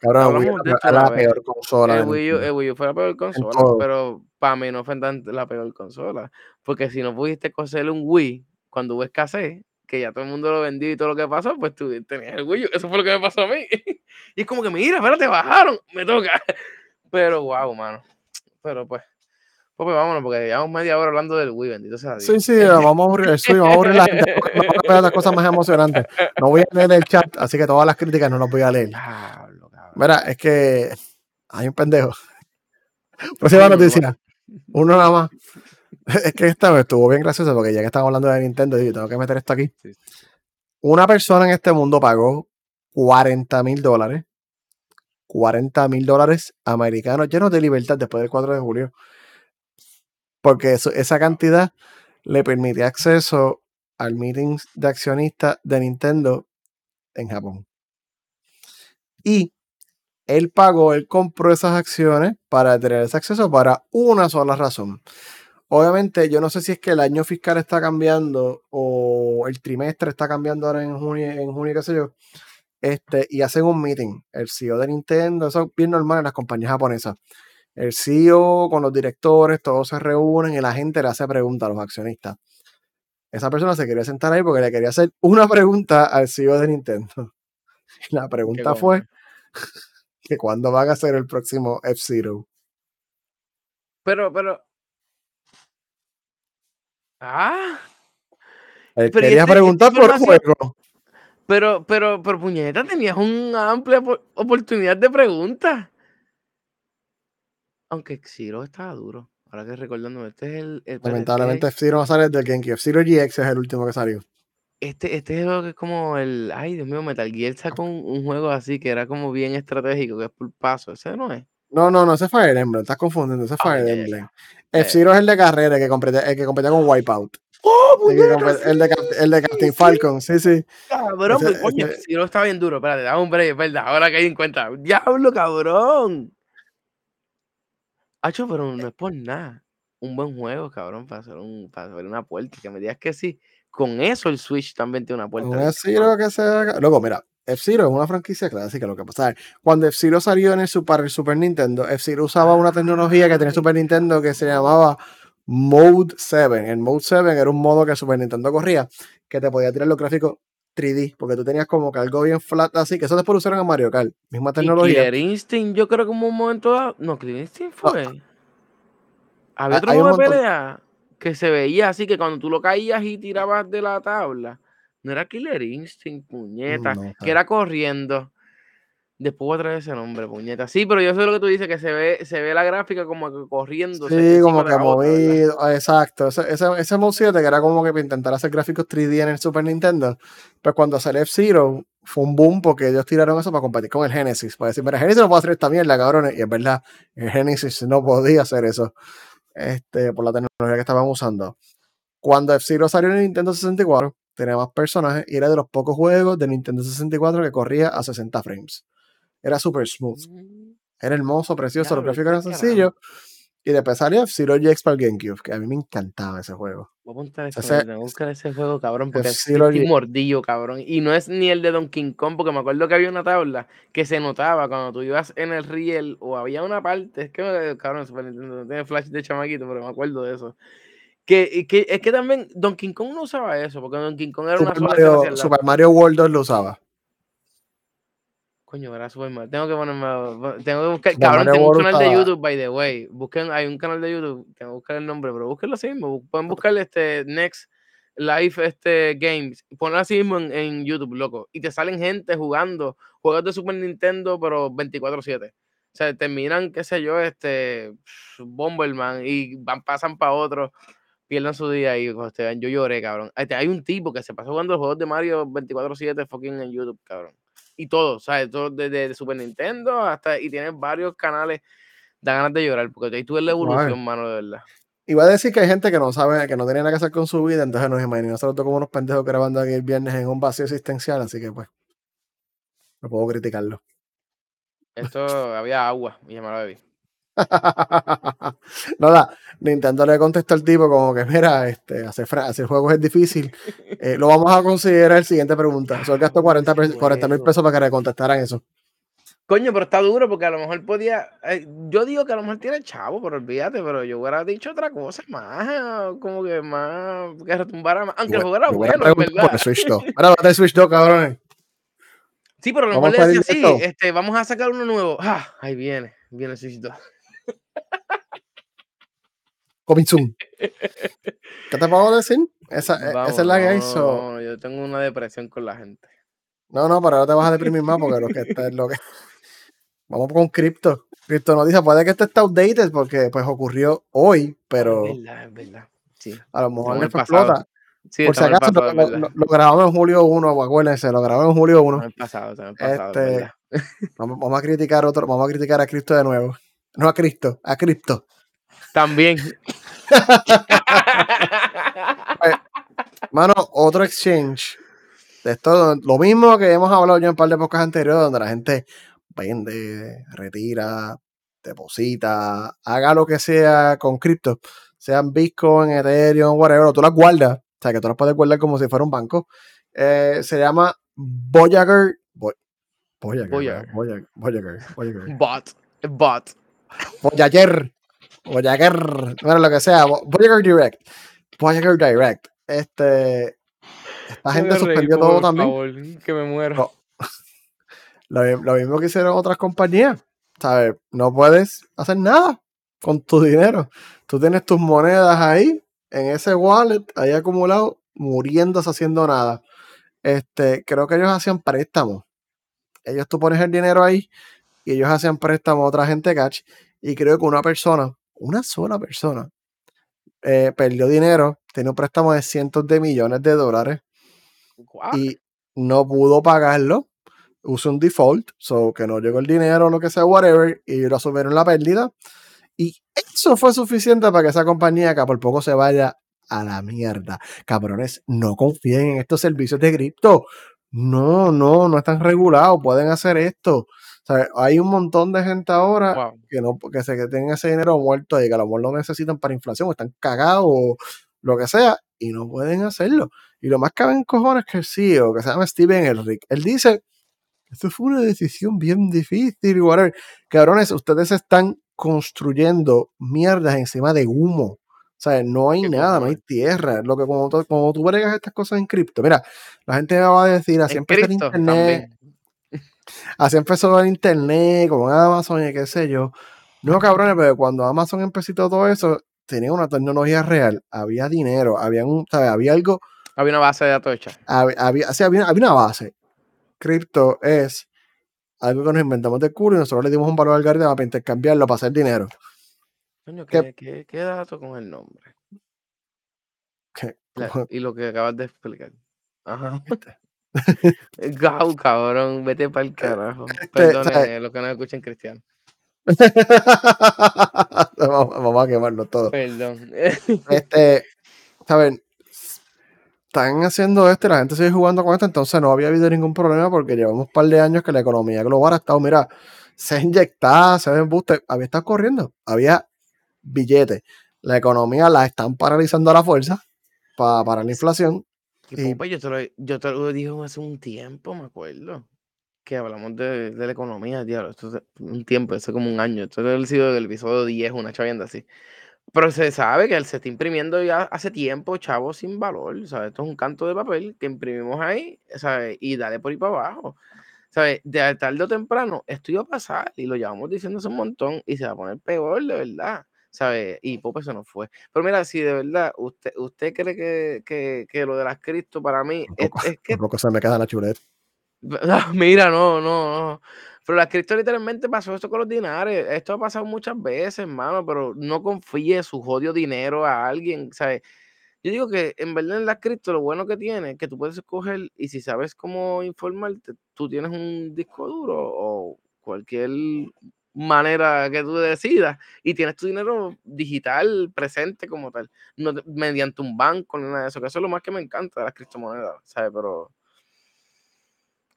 Cabrón, Wii U esto la peor consola. El Wii, U, el Wii U fue la peor consola, pero para mí no fue tan la peor consola. Porque si no pudiste coserle un Wii cuando hubo escasez, que ya todo el mundo lo vendió y todo lo que pasó, pues tú tenías el Wii U. Eso fue lo que me pasó a mí. y es como que, mira, espérate, bajaron, me toca. Pero, wow, mano. Pero pues, pues, pues, vámonos, porque llevamos media hora hablando del Wii, bendito sea Dios. Sí, sí, vamos a aburrir el Switch, vamos a aburrir la gente. Vamos a las cosas más emocionantes. No voy a leer el chat, así que todas las críticas no las voy a leer. Mira, es que hay un pendejo. Próxima noticia. Uno nada más. Es que esta vez estuvo bien gracioso porque ya que estamos hablando de Nintendo, yo tengo que meter esto aquí. Sí. Una persona en este mundo pagó 40 mil dólares. 40 mil dólares americanos llenos de libertad después del 4 de julio. Porque esa cantidad le permitía acceso al meeting de accionistas de Nintendo en Japón. Y él pagó, él compró esas acciones para tener ese acceso para una sola razón. Obviamente, yo no sé si es que el año fiscal está cambiando o el trimestre está cambiando ahora en junio, en junio qué sé yo. Este, y hacen un meeting. El CEO de Nintendo, eso es bien normal en las compañías japonesas. El CEO con los directores, todos se reúnen y la gente le hace preguntas a los accionistas. Esa persona se quería sentar ahí porque le quería hacer una pregunta al CEO de Nintendo. Y la pregunta fue que cuándo van a hacer el próximo F-Zero. Pero, pero. Ah. Él Pero ¿y quería preguntar por juego. Pero, pero, pero, puñeta, tenías una amplia oportunidad de preguntas. Aunque Xiro estaba duro. Ahora que recordándome, este es el. Lamentablemente, F-Zero no sale del GameCube. F-Zero GX es el último que salió. Este, este juego que es como el. Ay, Dios mío, Metal Gear sacó un, un, juego así que era como bien estratégico, que es por paso. Ese no es. No, no, no, ese es Fire Emblem. Estás confundiendo. Ese es Fire Emblem. F-Zero es el de carrera que competía, el que competía con Wipeout. ¡Oh, el, el, de, el de Captain Falcon, sí, sí. Cabrón, ese, coño, F-Zero está bien duro. Espérate, dame un break, verdad. Ahora que hay en cuenta. ¡Diablo, cabrón! Hacho, pero no es por nada. Un buen juego, cabrón, para hacer, un, para hacer una puerta. Que me digas que sí. Con eso el Switch también tiene una puerta. Un F-Zero que sea. Luego, mira, F-Zero es una franquicia clásica. Lo que pasa es cuando F-Zero salió en el Super, el Super Nintendo, F-Zero usaba una tecnología que tenía Super Nintendo que se llamaba Mode 7. El Mode 7 era un modo que Super Nintendo corría que te podía tirar los gráficos 3D, porque tú tenías como que algo bien flat así, que eso después lo usaron a Mario Kart, misma tecnología. Y Killer Instinct, yo creo que en un momento dado, no, Killer Instinct fue. Había otro modo de pelea que se veía así que cuando tú lo caías y tirabas de la tabla, no era Killer Instinct, puñeta, que era corriendo. Después voy a traer ese nombre, puñeta. Sí, pero yo sé lo que tú dices, que se ve, se ve la gráfica como que corriendo. Sí, como que movido. exacto. Ese, ese, ese Mode 7 que era como que para intentar hacer gráficos 3D en el Super Nintendo. Pues cuando salió F-Zero fue un boom porque ellos tiraron eso para competir con el Genesis. Para decir, pero el Genesis no puede hacer esta mierda, cabrones. Y en verdad, el Genesis no podía hacer eso. Este, por la tecnología que estaban usando. Cuando F-Zero salió en el Nintendo 64, tenía más personajes y era de los pocos juegos de Nintendo 64 que corría a 60 frames. Era súper smooth. Mm. Era hermoso, precioso, los gráficos eran sencillos. Y después salió F-Zero GX para el GameCube, que a mí me encantaba ese juego. Voy a apuntar ese, ese, buscar ese juego, cabrón, porque es un mordillo, cabrón. Y no es ni el de Donkey Kong, porque me acuerdo que había una tabla que se notaba cuando tú ibas en el riel o había una parte, es que, cabrón, Super Nintendo no tiene flash de chamaquito, pero me acuerdo de eso. Que, que, es que también Donkey Kong no usaba eso, porque Donkey Kong era Super una Mario, Super Mario World 2 lo usaba. Coño, era Super Mario. Tengo que ponerme. Tengo que buscar. cabrón, tengo un canal de YouTube, by the way. Busquen, hay un canal de YouTube. Tengo que buscar el nombre, pero búsquenlo así mismo. Pueden buscarle este Next Live este, Games. Ponlo así mismo en, en, YouTube, loco. Y te salen gente jugando juegos de Super Nintendo, pero 24-7. O sea, terminan, qué sé yo, este. Bomberman y van, pasan para otro pierdan su día y yo lloré, cabrón. Este, hay un tipo que se pasó jugando los juegos de Mario 24-7 fucking en YouTube, cabrón y todo, ¿sabes? Todo desde Super Nintendo hasta, y tienes varios canales, da ganas de llorar, porque ahí tuve la evolución, mano, de verdad. Iba a decir que hay gente que no sabe, que no tiene nada que hacer con su vida, entonces nos imaginamos nosotros como unos pendejos grabando aquí el viernes en un vacío existencial, así que pues, no puedo criticarlo. Esto había agua y ya me lo bebí. Nada, Nintendo le contestó al tipo como que, mira, este, hacer, hacer juegos es difícil. Eh, lo vamos a considerar el siguiente pregunta. Solo gastó 40 mil pesos para que le contestaran eso. Coño, pero está duro porque a lo mejor podía. Eh, yo digo que a lo mejor tiene chavo, pero olvídate, pero yo hubiera dicho otra cosa más, como que más. que retumbara más. Aunque el juego era bueno, ¿verdad? Switch 2. Ahora va a Switch 2, cabrones. Sí, pero a lo mejor le decía así: este, vamos a sacar uno nuevo. Ah, ahí viene, viene Switch 2. Coming ¿Qué te puedo decir? Esa, e, esa es la que hizo. No, yo tengo una depresión con la gente. No, no, pero ahora te vas a deprimir más porque lo que está es lo que. Vamos con cripto. Cripto nos dice, puede que este esté outdated porque pues ocurrió hoy, pero. Es verdad, es verdad. Sí. A lo mejor explota. Sí, Por si acaso lo, grabamos en julio 1, acuérdense, lo grabamos en julio 1. El pasado, pasado, este, vamos, vamos, a criticar otro, vamos a criticar a Cristo de nuevo. No a Cristo, a Cripto. También. Mano, otro exchange. De esto, lo mismo que hemos hablado ya en un par de épocas anteriores, donde la gente vende, retira, deposita, haga lo que sea con cripto, sean Bitcoin, Ethereum, whatever, tú las guardas, o sea, que tú las puedes guardar como si fuera un banco. Eh, se llama Voyager. Voyager. Voyager. Voyager. Voyager. Bot. Bot. Voyager. Voyager, bueno, lo que sea, Voyager Direct. Voyager Direct. Este. Esta gente suspendió todo también. que me muero. Lo, mismo que hicieron otras compañías. ¿Sabes? No puedes hacer nada con tu dinero. Tú tienes tus monedas ahí, en ese wallet, ahí acumulado, muriéndose haciendo nada. este, creo que ellos hacían préstamos. Ellos tú pones el dinero ahí y ellos hacían préstamos a otra gente cash. Y creo que una persona, una sola persona, eh, perdió dinero, tenía un préstamo de cientos de millones de dólares y no pudo pagarlo. Usó un default, so que no llegó el dinero, lo que sea, whatever, y lo asumieron la pérdida. Y eso fue suficiente para que esa compañía que por poco se vaya a la mierda. Cabrones, no confíen en estos servicios de cripto. No, no, no están regulados, pueden hacer esto. Hay un montón de gente ahora que no que se que tienen ese dinero muerto y que a lo mejor lo necesitan para inflación, o están cagados o lo que sea, y no pueden hacerlo. Y lo más que ven cojones que el CEO, que se llama Steven Elric, él dice, esto fue una decisión bien difícil, whatever. Cabrones, ustedes están construyendo mierdas encima de humo. O sea, no hay nada, no hay tierra. Lo que como, como tú bregas estas cosas en cripto, mira, la gente va a decir, así empezó el internet. Así empezó el internet, con Amazon y qué sé yo. No, cabrones, pero cuando Amazon empezó todo eso, tenía una tecnología real, había dinero, había un, ¿sabes? Había algo. Había una base de datos hecha. Había, sí, había, una base. Cripto es algo que nos inventamos de culo y nosotros le dimos un valor algoritmo para intercambiarlo, para hacer dinero. Coño, ¿qué, ¿qué, qué, dato con el nombre? y lo que acabas de explicar. Ajá. Gau, cabrón, vete para el carajo. Este, Perdone lo que no escuchen cristiano. vamos, a quemarlo todo. Perdón. este, saben, están haciendo esto y la gente sigue jugando con esto, entonces no había habido ningún problema porque llevamos un par de años que la economía global ha estado, mira, se inyectado, se embuste, había estado corriendo, había billetes. La economía la están paralizando a la fuerza para, para la inflación. Y, yo, te lo, yo te lo dije hace un tiempo, me acuerdo que hablamos de, de la economía, diablo, esto es un tiempo, hace como un año, esto haber sido del episodio 10, una chavienda así. Pero se sabe que él se está imprimiendo ya hace tiempo, chavo, sin valor, ¿sabes? Esto es un canto de papel que imprimimos ahí, ¿sabes? Y dale por ahí para abajo, ¿sabes? De tarde o temprano, esto iba a pasar y lo llevamos diciendo hace un montón y se va a poner peor, de verdad, ¿sabes? Y Pope se nos fue. Pero mira, si de verdad usted, usted cree que, que, que lo de las Cristo para mí es, es, que... Tampoco se me queda la chuleta. Mira, no, no, no. Pero la cripto literalmente pasó esto con los dinarios. Esto ha pasado muchas veces, hermano, pero no confíe su jodido dinero a alguien, ¿sabes? Yo digo que en verdad en la cripto lo bueno que tiene es que tú puedes escoger y si sabes cómo informarte, tú tienes un disco duro o cualquier manera que tú decidas y tienes tu dinero digital presente como tal, no mediante un banco ni nada de eso, que eso es lo más que me encanta de las criptomonedas, ¿sabes? Pero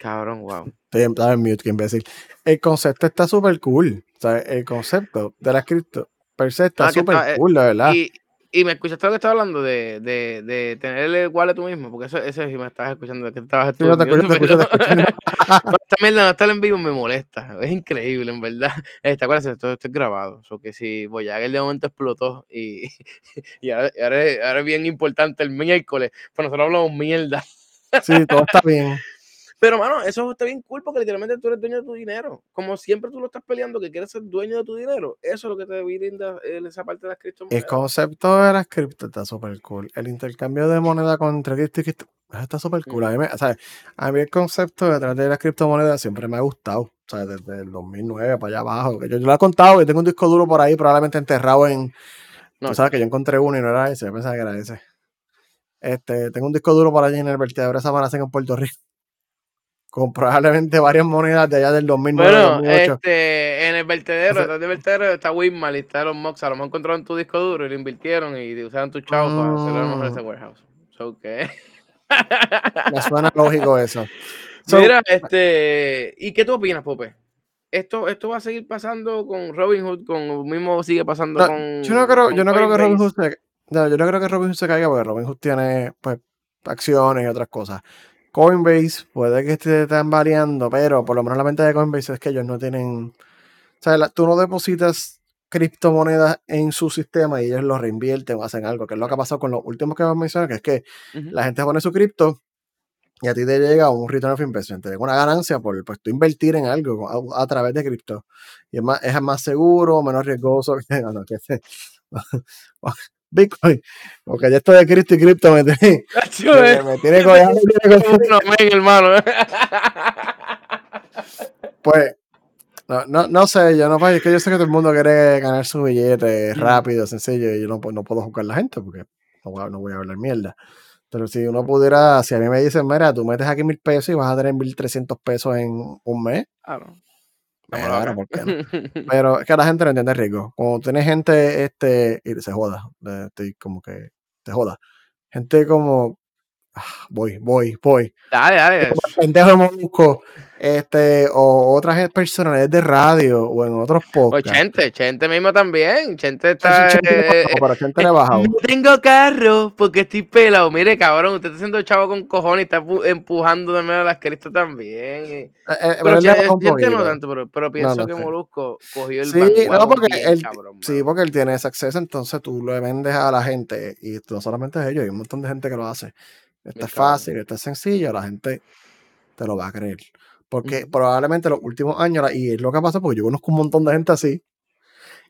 Cabrón, wow. Estoy en, mute, que imbécil. El concepto está súper cool. Sea, el concepto de la cripto per se está súper eh, cool, la verdad. Y, y, me escuchaste lo que estaba hablando de, de, de tener el wallet tú mismo, porque eso, eso sí me estabas escuchando, que estabas sí, no te escucho, te escucho, te escucho. Esta mierda no estar en vivo me molesta. Es increíble, en verdad. ¿Te acuerdas? Esto, esto es grabado. O que si Voyager de momento explotó y, y ahora, ahora, es bien importante el miércoles, pues nosotros hablamos mierda. Sí, todo está bien. Pero, mano, eso está bien cool porque literalmente tú eres dueño de tu dinero. Como siempre tú lo estás peleando que quieres ser dueño de tu dinero. Eso es lo que te brinda esa parte de las criptomonedas. El concepto de las cripto está súper cool. El intercambio de moneda entre cripto y cripto está súper cool. A mí, o sea, a mí el concepto detrás de las criptomonedas siempre me ha gustado. O sea, desde el 2009 para allá abajo. yo, yo lo he contado que tengo un disco duro por ahí probablemente enterrado en... No, tú sabes que yo encontré uno y no era ese. Yo pensaba que era ese. Este, tengo un disco duro por allí en el vertedero de Samanacen en Puerto Rico con probablemente varias monedas de allá del 2009. Bueno, este, en el vertedero, detrás del vertedero está Wismal y está los Mox. A lo mejor encontraron tu disco duro y lo invirtieron y usaron tu chavo para hacer a lo mejor ese mm. warehouse. So, ¿qué? Me suena lógico eso. Mira, este, ¿y qué tú opinas, Pope? Esto, esto va a seguir pasando con Robin Hood, con lo mismo sigue pasando con. Yo no creo, yo no creo que Robin Hood se, no, yo no creo que Robin Hood se caiga porque Robin Hood tiene pues acciones y otras cosas. Coinbase puede que esté estén variando, pero por lo menos la mente de Coinbase es que ellos no tienen. O sea, tú no depositas criptomonedas en su sistema y ellos lo reinvierten o hacen algo, que es lo que ha pasado con los últimos que hemos mencionado, que es que la gente pone su cripto y a ti te llega un return of investment, te llega una ganancia por pues, tú invertir en algo a, través de cripto. Y es más, es más seguro, menos riesgoso. No, no, que Bitcoin. Porque ya esto de cripto y cripto me tiene, me, me tiene colgado, me tiene colgado. No, hermano. Pues, no, no, no sé, yo no, es que yo sé que todo el mundo quiere ganar su billete rápido, sencillo, y yo no, no puedo juzgar a la gente porque no voy, a, no voy a hablar mierda. Pero si uno pudiera, si a mí me dicen, mira, tú metes aquí mil pesos y vas a tener mil trescientos pesos en un mes, Claro. Bueno, Vámonos ahora, acá. ¿por qué no? Pero es que la gente no entiende rico. Cuando tienes gente, este, y se joda, estoy como que, se joda. Gente como, ah, voy, voy, voy. Dale, dale. Pendejo de Molusco, este, o otras personalidades de radio o en otros O podcasts. Chente, Chente mismo también. Chente está. sí, Chente le eh, Chente le ha bajado. No tengo carro porque estoy pelado. Mire, cabrón, usted está haciendo chavo con cojones y está pu- empujando de medio a las cristas también. Eh, eh, Pero un Chente no tanto, pero, pero pienso no que. Molusco cogió el Sí, no, porque bien, él, cabrón, sí, porque él tiene ese acceso, entonces tú le vendes a la gente, y no solamente a ellos, hay un montón de gente que lo hace. Esto Bien es fácil, esto es sencillo, la gente te lo va a creer. Porque probablemente los últimos años, y es lo que pasa, porque yo conozco un montón de gente así,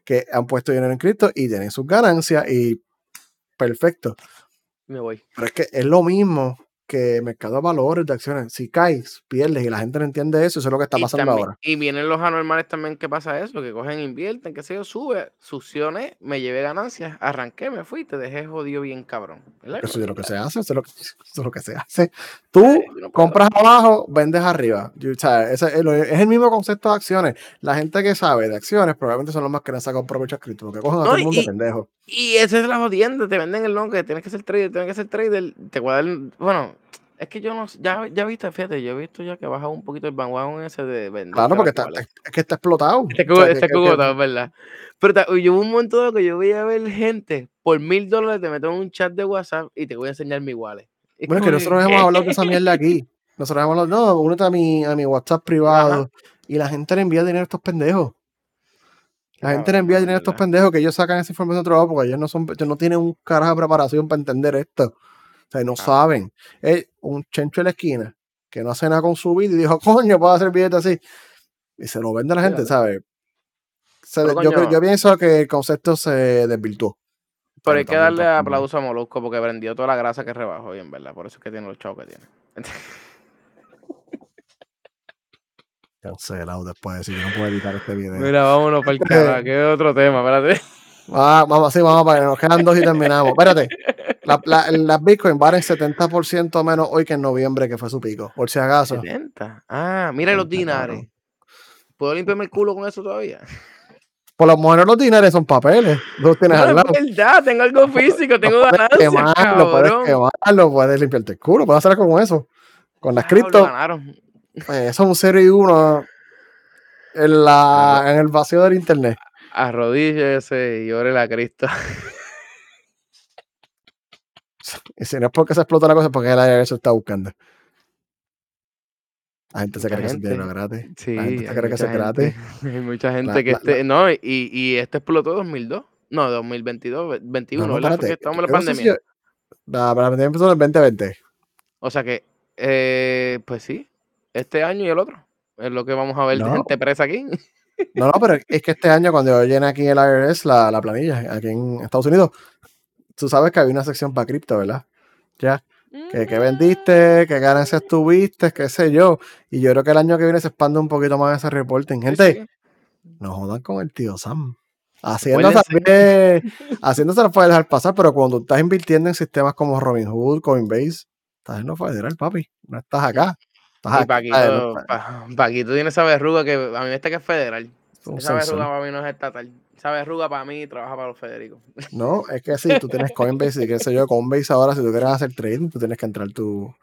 que han puesto dinero en cripto y tienen sus ganancias, y perfecto. Me voy. Pero es que es lo mismo que mercado de valores, de acciones. Si caes, pierdes, y la gente no entiende eso, eso es lo que está pasando también- ahora. y vienen los anormales también que pasa eso, que cogen, invierten, que sé yo, sube, succioné, me llevé ganancias, arranqué, me fui, te dejé jodido bien cabrón. ¿verdad? Eso es lo que se hace, eso es lo que, eso es lo que se hace. Tú no compras abajo, vendes arriba. O sea, es, lo- es el mismo concepto de acciones. La gente que sabe de acciones probablemente son los más que han sacado provecho a cripto, porque cogen a No, todo el mundo y- pendejo. Y esa es la jodienda, te venden el nombre, que tienes que ser trader, tienes que ser trader, te a dar, bueno, es que yo no, sé, ya, ya viste, fíjate, yo he visto ya que baja un poquito el bandwagon ese de vender. Claro, porque está, es que está explotado. Este O cubo, sea, que- este que- cubo que- es verdad. Pero ta- yo hubo un momento que yo voy a ver gente por mil dólares te meto en un chat de WhatsApp y te voy a enseñar mi wallet. Es Bueno, es que nosotros hemos hablado de esa mierda aquí. Nosotros hemos hablado, no, únete a mi, a mi WhatsApp privado. Y la gente le envía dinero a estos pendejos. La gente le envía dinero a estos pendejos que ellos sacan esa información de otro lado porque ellos no son, ellos no tienen un carajo de preparación para entender esto. Sea, no Ah. saben. Es un chencho en la esquina que no hace nada con su vida y dijo, coño, puedo hacer billete así. Y se lo vende a la gente. ¿sabes? Yo, creo- coño. yo pienso que el concepto se desvirtuó. Pero hay que darle aplauso a Molusco porque vendió toda la grasa que rebajó bien, ¿verdad? Por eso es que tiene los chavos que tiene. Cancelado después de decir, yo no puedo editar este video. Mira, vámonos para el carajo, que es otro tema, espérate. Ah, vamos, sí, vamos para que nos quedan dos y terminamos. Espérate. La- la- las Bitcoin valen 70% menos hoy que en noviembre, que fue su pico. Por si acaso. 70. Ah, mira los 70, cabrón. dinares. ¿Puedo limpiarme el culo con eso todavía? Por lo menos los dinares son papeles. Los tienes No, al lado. es verdad, tengo algo físico, tengo Puedes ganancias, quemarlo, puedes quemarlo, puedes limpiarte el culo, puedes hacer con eso. Con las Diablo, cripto, eh, eso es un 0 y 1 en, la, en el vacío del internet. Arrodíllese y ore la Cristo. Si no es porque se explota la cosa, es porque el IRS está buscando. La gente se cree que gente. dinero gratis. Sí, la gente se hay cree que es gratis. gente- Hay mucha gente La- que la- este, no, y, y este explotó en 2002. No, 2022, ve- 21, No, no, ¿verdad? Porque estamos en la sé si pandemia. yo- La la pandemia empezó en el 2020. O sea que, eh, pues sí, este año y el otro. Es lo que vamos a ver de No. gente presa aquí. No, no, pero es que este año cuando yo llené aquí el IRS, la, la planilla, aquí en Estados Unidos, tú sabes que había una sección para cripto, ¿verdad? Ya, que, que vendiste, qué ganancias tuviste, qué sé yo. Y yo creo que el año que viene se expande un poquito más ese reporting. Sí, Gente, no jodan con el tío Sam. Hacienda Acuérdense. también, Hacienda se lo puede dejar pasar, pero cuando estás invirtiendo en sistemas como Robinhood, Coinbase, estás en lo federal, papi. No estás acá. Estás Y Paquito, estás- Pa- Paquito tiene esa verruga que a mí me está que es federal. un Esa sensor. verruga para mí no es estatal. Esa verruga para mí trabaja para los Federicos. No, es que si tú tienes Coinbase y qué sé yo, Coinbase ahora, si tú quieres hacer trading, tú tienes que entrar tu.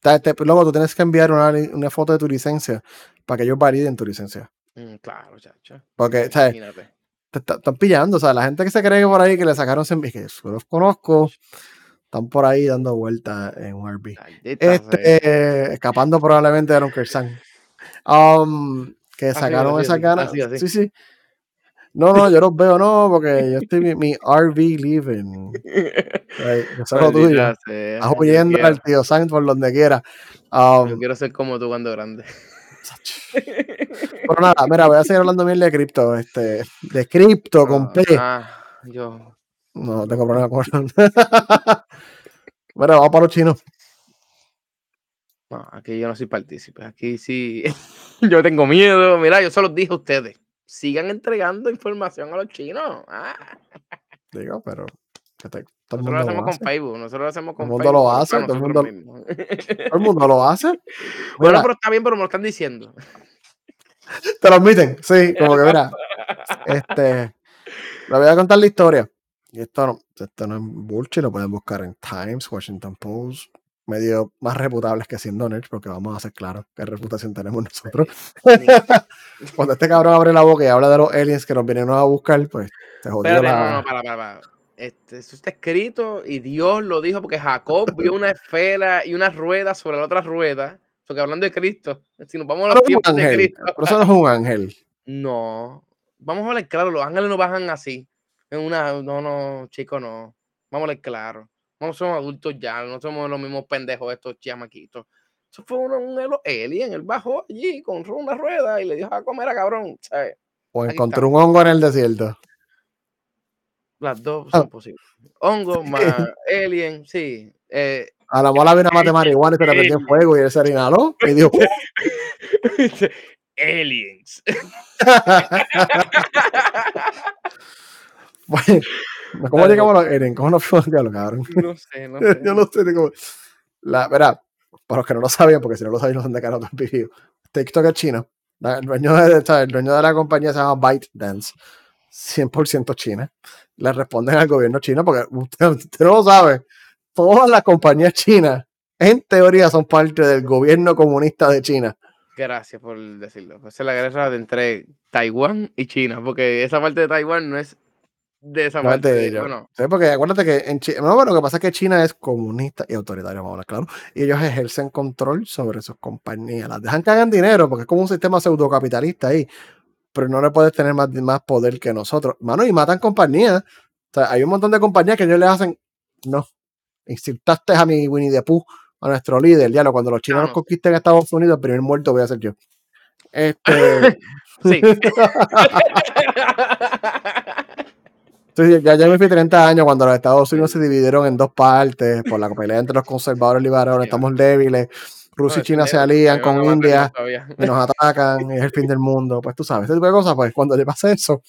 Te- Luego tú tienes que enviar una, foto de tu licencia para que ellos validen tu licencia. Mm, claro, chacho. Porque, ¿sabes? Te está- están pillando, o sea, la gente que se cree que por ahí que le sacaron 100 que yo los conozco, están por ahí dando vueltas en un RB. Este, eh, escapando probablemente de Lunker San. Um, que Así, sacaron esas así, ganas. así, así. Sí, sí. No, no, yo los veo, no, porque yo estoy mi, mi RV living. Right, Eso es lo tuyo. Estás huyendo al tío Sam por donde quiera. Um, Yo quiero ser como tú cuando grande. pero nada, mira, voy a seguir hablando bien de cripto. Este, de cripto con P. Ah, yo. No tengo problema con eso. Bueno, vamos para los chinos. No, aquí yo no soy partícipe. Aquí sí. yo tengo miedo. Mira, yo se los dije a ustedes. Sigan entregando información a los chinos. Ah. Digo, pero. que te- todo el Nosotros lo hacemos lo con hace. Facebook. Nosotros lo hacemos con el mundo Facebook. lo hace, todo el mundo- mismos. Todo el mundo lo hace. bueno, Mira, pero está bien, pero me lo están diciendo. te lo admiten. Sí, como que mira. Este. Le voy a contar la historia. Y esto no, esto no es bullshit, lo pueden buscar en Times, Washington Post, medios más reputables que Siendo Nerds, porque vamos a ser claros qué reputación tenemos nosotros. Cuando este cabrón abre la boca y habla de los aliens que nos vinieron a buscar, pues se jodió Espérate, la... no, no, para, para, para. Este, eso está escrito y Dios lo dijo porque Jacob vio una esfera y una rueda sobre la otra rueda. Porque hablando de Cristo, si nos vamos a Pero los tiempos de Cristo. pero eso no es un ángel. No, vamos a hablar claro, los ángeles no bajan así. En una, no, no, chico, no. Vamos a hablar claro. No somos adultos ya, no somos los mismos pendejos estos chamaquitos. Eso fue uno, un elo- alien, él bajó allí con una rueda y le dijo a comer a cabrón, ¿sabes? O Aquí encontró un hongo en el desierto. Las dos Ah. son posibles. Hongo más alien, sí. Eh, A la mola vino a matar marihuana y se le prendió en fuego y él se le inhaló y dijo, aliens. ¿cómo llegamos a los aliens? ¿Cómo nos fuimos a diablo, cabrón? No sé, no sé. Yo no sé cómo. La, verá, para los que no lo sabían, porque si no lo sabían, no son de cara vídeos. TikTok es chino. El dueño, de, el dueño de la compañía se llama ByteDance. 100% china. Le responden al gobierno chino porque usted, usted no lo sabe. Todas las compañías chinas, en teoría, son parte del gobierno comunista de China. Gracias por decirlo. Pues es la guerra de entre Taiwán y China, porque esa parte de Taiwán no es de esa No es parte. de ellos. bueno, Sí, porque acuérdate que en China, no, bueno, lo que pasa es que China es comunista y autoritario, vamos a hablar claro, y ellos ejercen control sobre sus compañías, las dejan que hagan dinero porque es como un sistema pseudocapitalista ahí, pero no le puedes tener más, más poder que nosotros, mano, y matan compañías, o sea, hay un montón de compañías que ellos le hacen, no, insultaste a mi Winnie the Pooh, a nuestro líder, ya cuando los chinos nos no. conquisten Estados Unidos, el primer muerto voy a ser yo. Este, sí. Sí, ya, ya me fui 30 años cuando los Estados Unidos se dividieron en dos partes por la pelea entre los conservadores y liberales. Estamos débiles. Rusia y China se alían con India y nos atacan y es el fin del mundo. Pues tú sabes, ese tipo de cosas, pues cuando le pasa eso,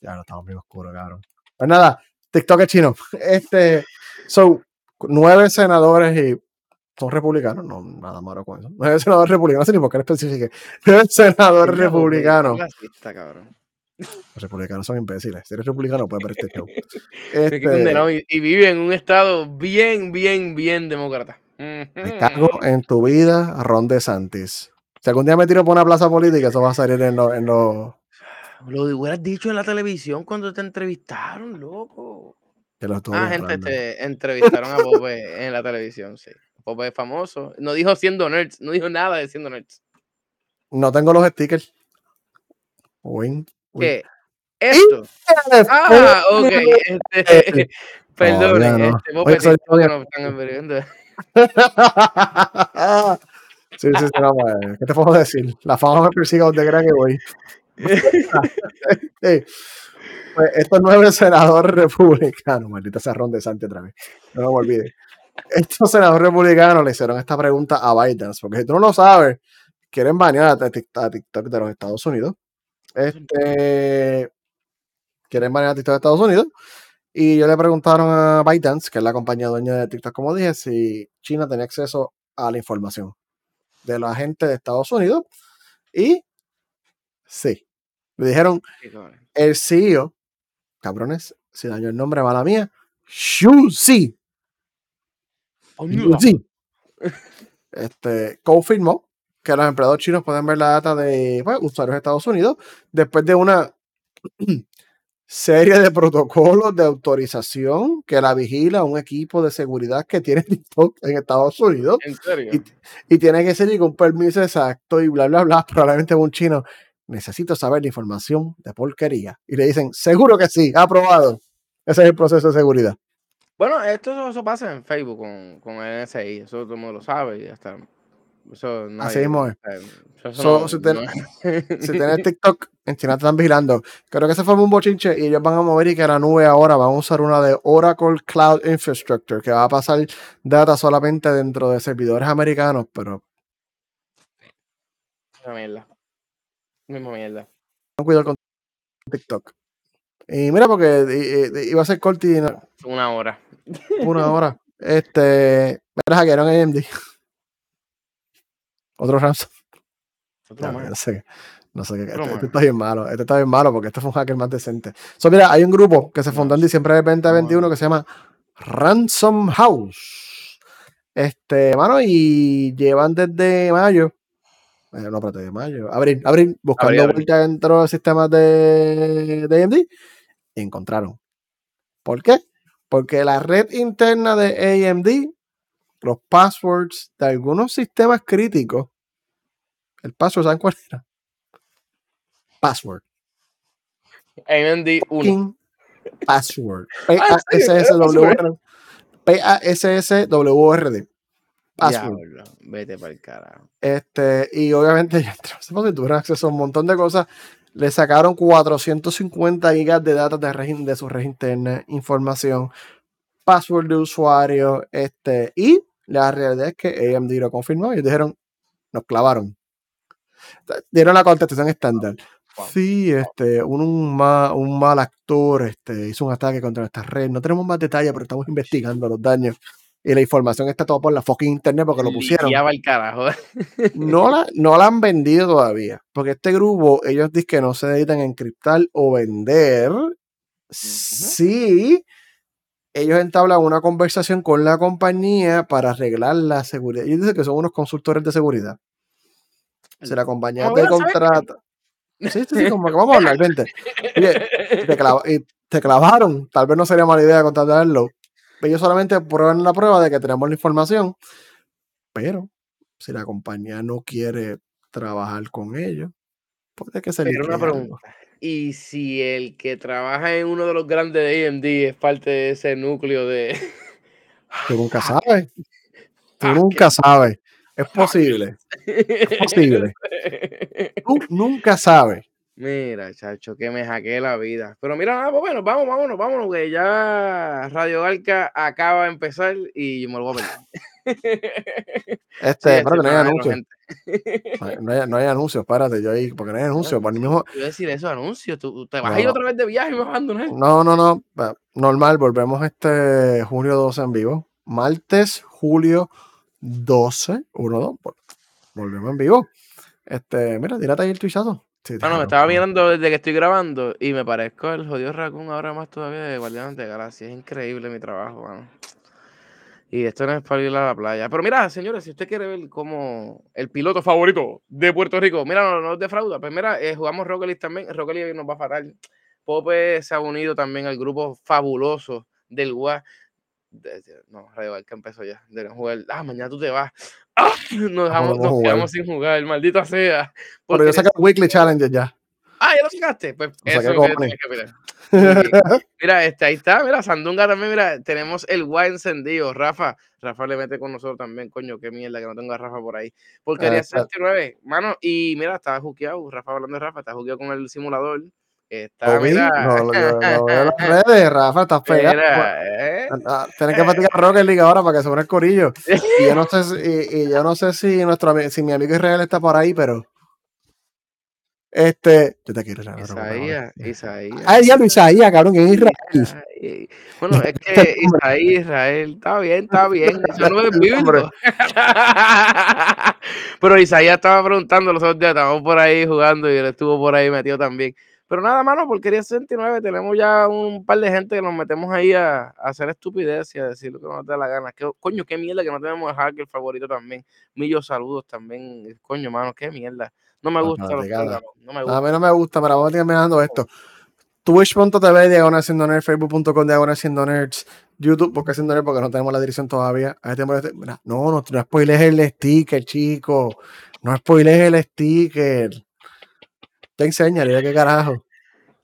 ya no estamos bien oscuros, cabrón. Pues nada, TikTok es chino. Este, son nueve senadores y son republicanos, no, nada malo con eso. Nueve senadores republicanos, no sé ni por qué lo especifique. Nueve senadores republicanos. Clasista, cabrón. Los republicanos son imbéciles. Si eres republicano, puedes ver este show. Este, y, vive en un estado bien, bien, bien demócrata. Me cago en tu vida, Ron DeSantis. Si algún día me tiro por una plaza política, eso va a salir en los. En los Lo hubieras dicho en la televisión cuando te entrevistaron, loco. que Ah, gente, te entrevistaron a Pope en la televisión, sí. Pope es famoso. No dijo siendo nerds, no dijo nada de siendo nerds. No tengo los stickers. Win. ¿Qué? Esto. Ah, ok. Este, perdón, Todavía no. este, Pope, Oye, soy nos están sí, sí, sí, no, ¿Qué te puedo decir? La fama me persigue donde crea que voy. Sí. Pues estos nueve senadores republicanos, maldita sea Ron DeSantis otra vez, no me olvide. Estos senadores republicanos le hicieron esta pregunta a Biden, porque si tú no lo sabes, quieren banear a TikTok de los Estados Unidos. Este, quieren banear a TikTok de Estados Unidos. Y yo le preguntaron a ByteDance, que es la compañía dueña de TikTok, como dije, si China tenía acceso a la información de la gente de Estados Unidos. Y sí. Le dijeron, el CEO, cabrones, si daño el nombre, mala mía, Xu Xi, Xu Xi, este, confirmó que los empleados chinos pueden ver la data de pues, usuarios de Estados Unidos después de una serie de protocolos de autorización que la vigila un equipo de seguridad que tiene TikTok en Estados Unidos ¿En serio? y, y tiene que ser con permiso exacto y bla, bla, bla. Probablemente un chino, necesito saber la información de porquería. Y le dicen, seguro que sí, aprobado. Ese es el proceso de seguridad. Bueno, esto eso pasa en Facebook con, con el NSI, eso todo el mundo lo sabe y hasta Eso Así mismo es. eso So, no- si ten- no- Si tienes TikTok, en China te están vigilando. Creo que se formó un bochinche y ellos van a mover y que la nube ahora van a usar una de Oracle Cloud Infrastructure, que va a pasar data solamente dentro de servidores americanos, pero Misma mierda. Misma mierda. ten cuidado con TikTok. Y mira, porque iba a ser corto y Una hora. una hora. Este, mira, hackearon AMD. Otro ransom. Otro No, no sé, no sé qué. Este, este está bien malo. Este está bien malo porque este fue un hacker más decente. So, mira, hay un grupo que se fundó en diciembre del 2021 que se llama Ransom House. Este, mano, y llevan desde mayo. eh, no, espérate, de mayo. Abril, abril, buscando vuelta dentro de los sistemas de, de AMD. Y encontraron. ¿Por qué? Porque la red interna de AMD, los passwords de algunos sistemas críticos, el password, ¿saben cuál era? Password. AMD 1. King Password. ¿en serio? P-A-S-S-W-R-D. P-A-S-S-W-R-D. Password. Vete para el carajo. Este, y obviamente, ya tuvieron acceso a un montón de cosas. Le sacaron 450 gigas de datos de, de su red interna, información, password de usuario, este, y la realidad es que AMD lo confirmó y dijeron, nos clavaron. Dieron la contestación estándar. Sí, este, un, un, ma- un mal actor este, hizo un ataque contra nuestra red. No tenemos más detalles, pero estamos investigando los daños. Y la información está toda por la fucking internet porque lo pusieron Ya va el carajo. no la, no la han vendido todavía. Porque este grupo, ellos dicen que no se dedican a encriptar o vender. Sí, ellos entablan una conversación con la compañía para arreglar la seguridad. Ellos dicen que son unos consultores de seguridad. Si la compañía Ah, te contrata. Sí, sí, sí, como que vamos a hablar, vente. Oye, te, te clavaron. Tal vez no sería mala idea contratarlo. Ellos solamente prueban la prueba de que tenemos la información. Pero si la compañía no quiere trabajar con ellos, puede que se Pero una pregunta. ¿Y si el que trabaja en uno de los grandes de AMD es parte de ese núcleo de. Tú nunca sabes. Tú nunca sabes. Es posible. posible. Tú nunca sabes. Mira, chacho, que me hackeé la vida. Pero mira, nada, pues bueno, vamos, vámonos, vámonos, que ya Radio Galca acaba de empezar y me lo voy a perder. Este, Sí, espérate, no hay anuncios. No hay, no no anuncios, espérate, yo ahí, porque no hay anuncios. Por el mismo, Yo decir eso, anuncios. Tú, te vas a ir No. otra vez de viaje y me vas a abandonar. No, no, no. Normal, volvemos este julio 12 en vivo. Martes, julio 12, 1, 2. vol- Volvemos en vivo. Este, mira, tírate ahí el tuichazo. Sí, Bueno, me déjalo, estaba mirando desde que estoy grabando y me parezco el jodido Raccoon ahora más todavía de Guardianes de Galaxia. Es increíble mi trabajo, mano. Y esto no es para ir a la playa. Pero mira, señores, si usted quiere ver cómo el piloto favorito de Puerto Rico, mira, no, no defrauda. Pues mira, eh, jugamos Rocket League también. Rocket League nos va a fatal. Pope se ha unido también al grupo fabuloso del de- no, Radio Barca empezó ya. Deben jugar. Ah, mañana tú te vas. ¡Ah! Nos, dejamos- podemos nos quedamos sin jugar, maldita sea. Pero yo saqué el Weekly Challenge ya. Ah, ya lo sacaste. Pues eso es que que mirar. Y, mira, este, ahí está, mira, Sandunga también, mira, tenemos el guay encendido. Rafa, Rafa le mete con nosotros también, coño, qué mierda que no tengo a Rafa por ahí. Porquería Ah, está. 69, mano, y mira, estaba juqueado, Rafa hablando de Rafa, está juqueado con el simulador. Está, mira, lo, lo- veo en las redes, Rafa, estás pegado. mira, ¿eh? Ah, Tienes que practicar Rocket League ahora para que se une el corillo. Y yo no sé si, y, y yo no sé si nuestro si mi amigo Israel está por ahí, pero este, yo te quiero preocupes, Isaías, ahora. Isaías. Ay, diablo, Isaías, cabrón, que es Israel. Bueno, es que Israel, Israel, está bien, está bien. Eso no es bíblico. Pero Isaías estaba preguntando los otros días, estábamos por ahí jugando y él estuvo por ahí metido también. Pero nada, mano, porquería 69, tenemos ya un par de gente que nos metemos ahí a, a hacer estupidez y a decir lo que nos da la gana. Que, coño, qué mierda que no tenemos a hacker favorito también. Millos saludos también. Coño, mano, qué mierda. No me No, gusta no, me A gusta. mí no me gusta, pero vamos a terminando esto. Twitch.tv, diagonal siendo nerds, facebook.com, diagonal siendo nerds, YouTube, porque siendo nerds, porque no tenemos la dirección todavía. Ahí tenemos este- mira, no, no, no spoilees el sticker, chico. No spoilees el sticker. Te enseñaré qué carajo.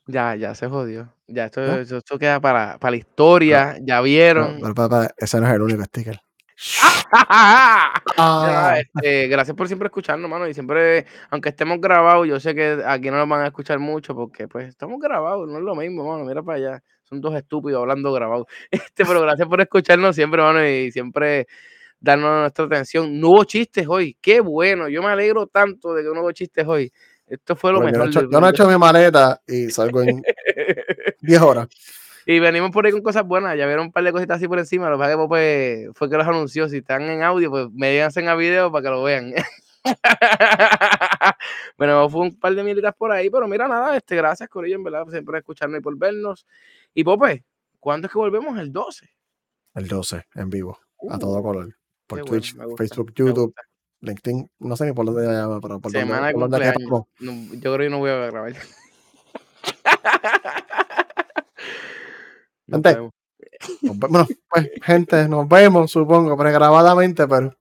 Ya, ya se jodió. Ya, esto, esto, queda para, para la historia. Ya vieron. Pero, ese no es el único sticker. Ya, este, gracias por siempre escucharnos, mano. Y siempre, aunque estemos grabados, yo sé que aquí no nos van a escuchar mucho porque pues estamos grabados, no es lo mismo, mano. Mira para allá. Son dos estúpidos hablando grabados. Este, pero gracias por escucharnos siempre, mano, y siempre darnos nuestra atención. No hubo chistes hoy. Qué bueno. Yo me alegro tanto de que no hubo chistes hoy. Esto fue lo Bueno, mejor. yo, no he hecho, yo no he hecho mi maleta y salgo en 10 horas. Y venimos por ahí con cosas buenas. Ya vieron un par de cositas así por encima. Lo que pasa que pues, fue que los anunció. Si están en audio, pues me díganse a video para que lo vean. bueno, fue un par de militas por ahí, pero mira, nada, este, gracias, Corillo, en verdad, siempre por escucharnos y por vernos. Y Pope, ¿cuándo es que volvemos? El 12. El 12, en vivo, a todo Uh, color. Por bueno, Twitch, gusta, Facebook, YouTube. LinkedIn, no sé ni por dónde llama, pero por dónde, Semana de por dónde. No, yo creo que no voy a grabar. Nos Gente, vemos. Nos ve- Bueno, pues, gente, nos vemos, supongo, pregrabadamente, pero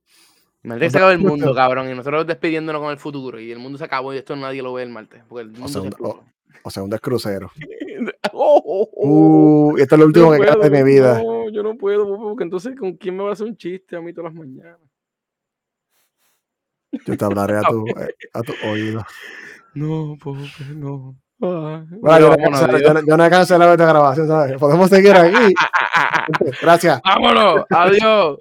Nos se acabó el mundo, cabrón, y nosotros despidiéndonos con el futuro. Y el mundo se acabó y esto nadie lo ve el martes. Porque el mundo sea, se o sea, un descrucero. Oh, oh, oh. Uh, y esto es lo último No que queda de mi vida. No, yo no puedo, porque entonces ¿con quién me va a hacer un chiste a mí todas las mañanas? Yo te hablaré a tu, eh, a tu oído. No, Pope, no. Bueno, yo, no adiós. yo yo no he cancelado esta grabación, ¿sabes? Podemos seguir aquí. Gracias. Vámonos, adiós.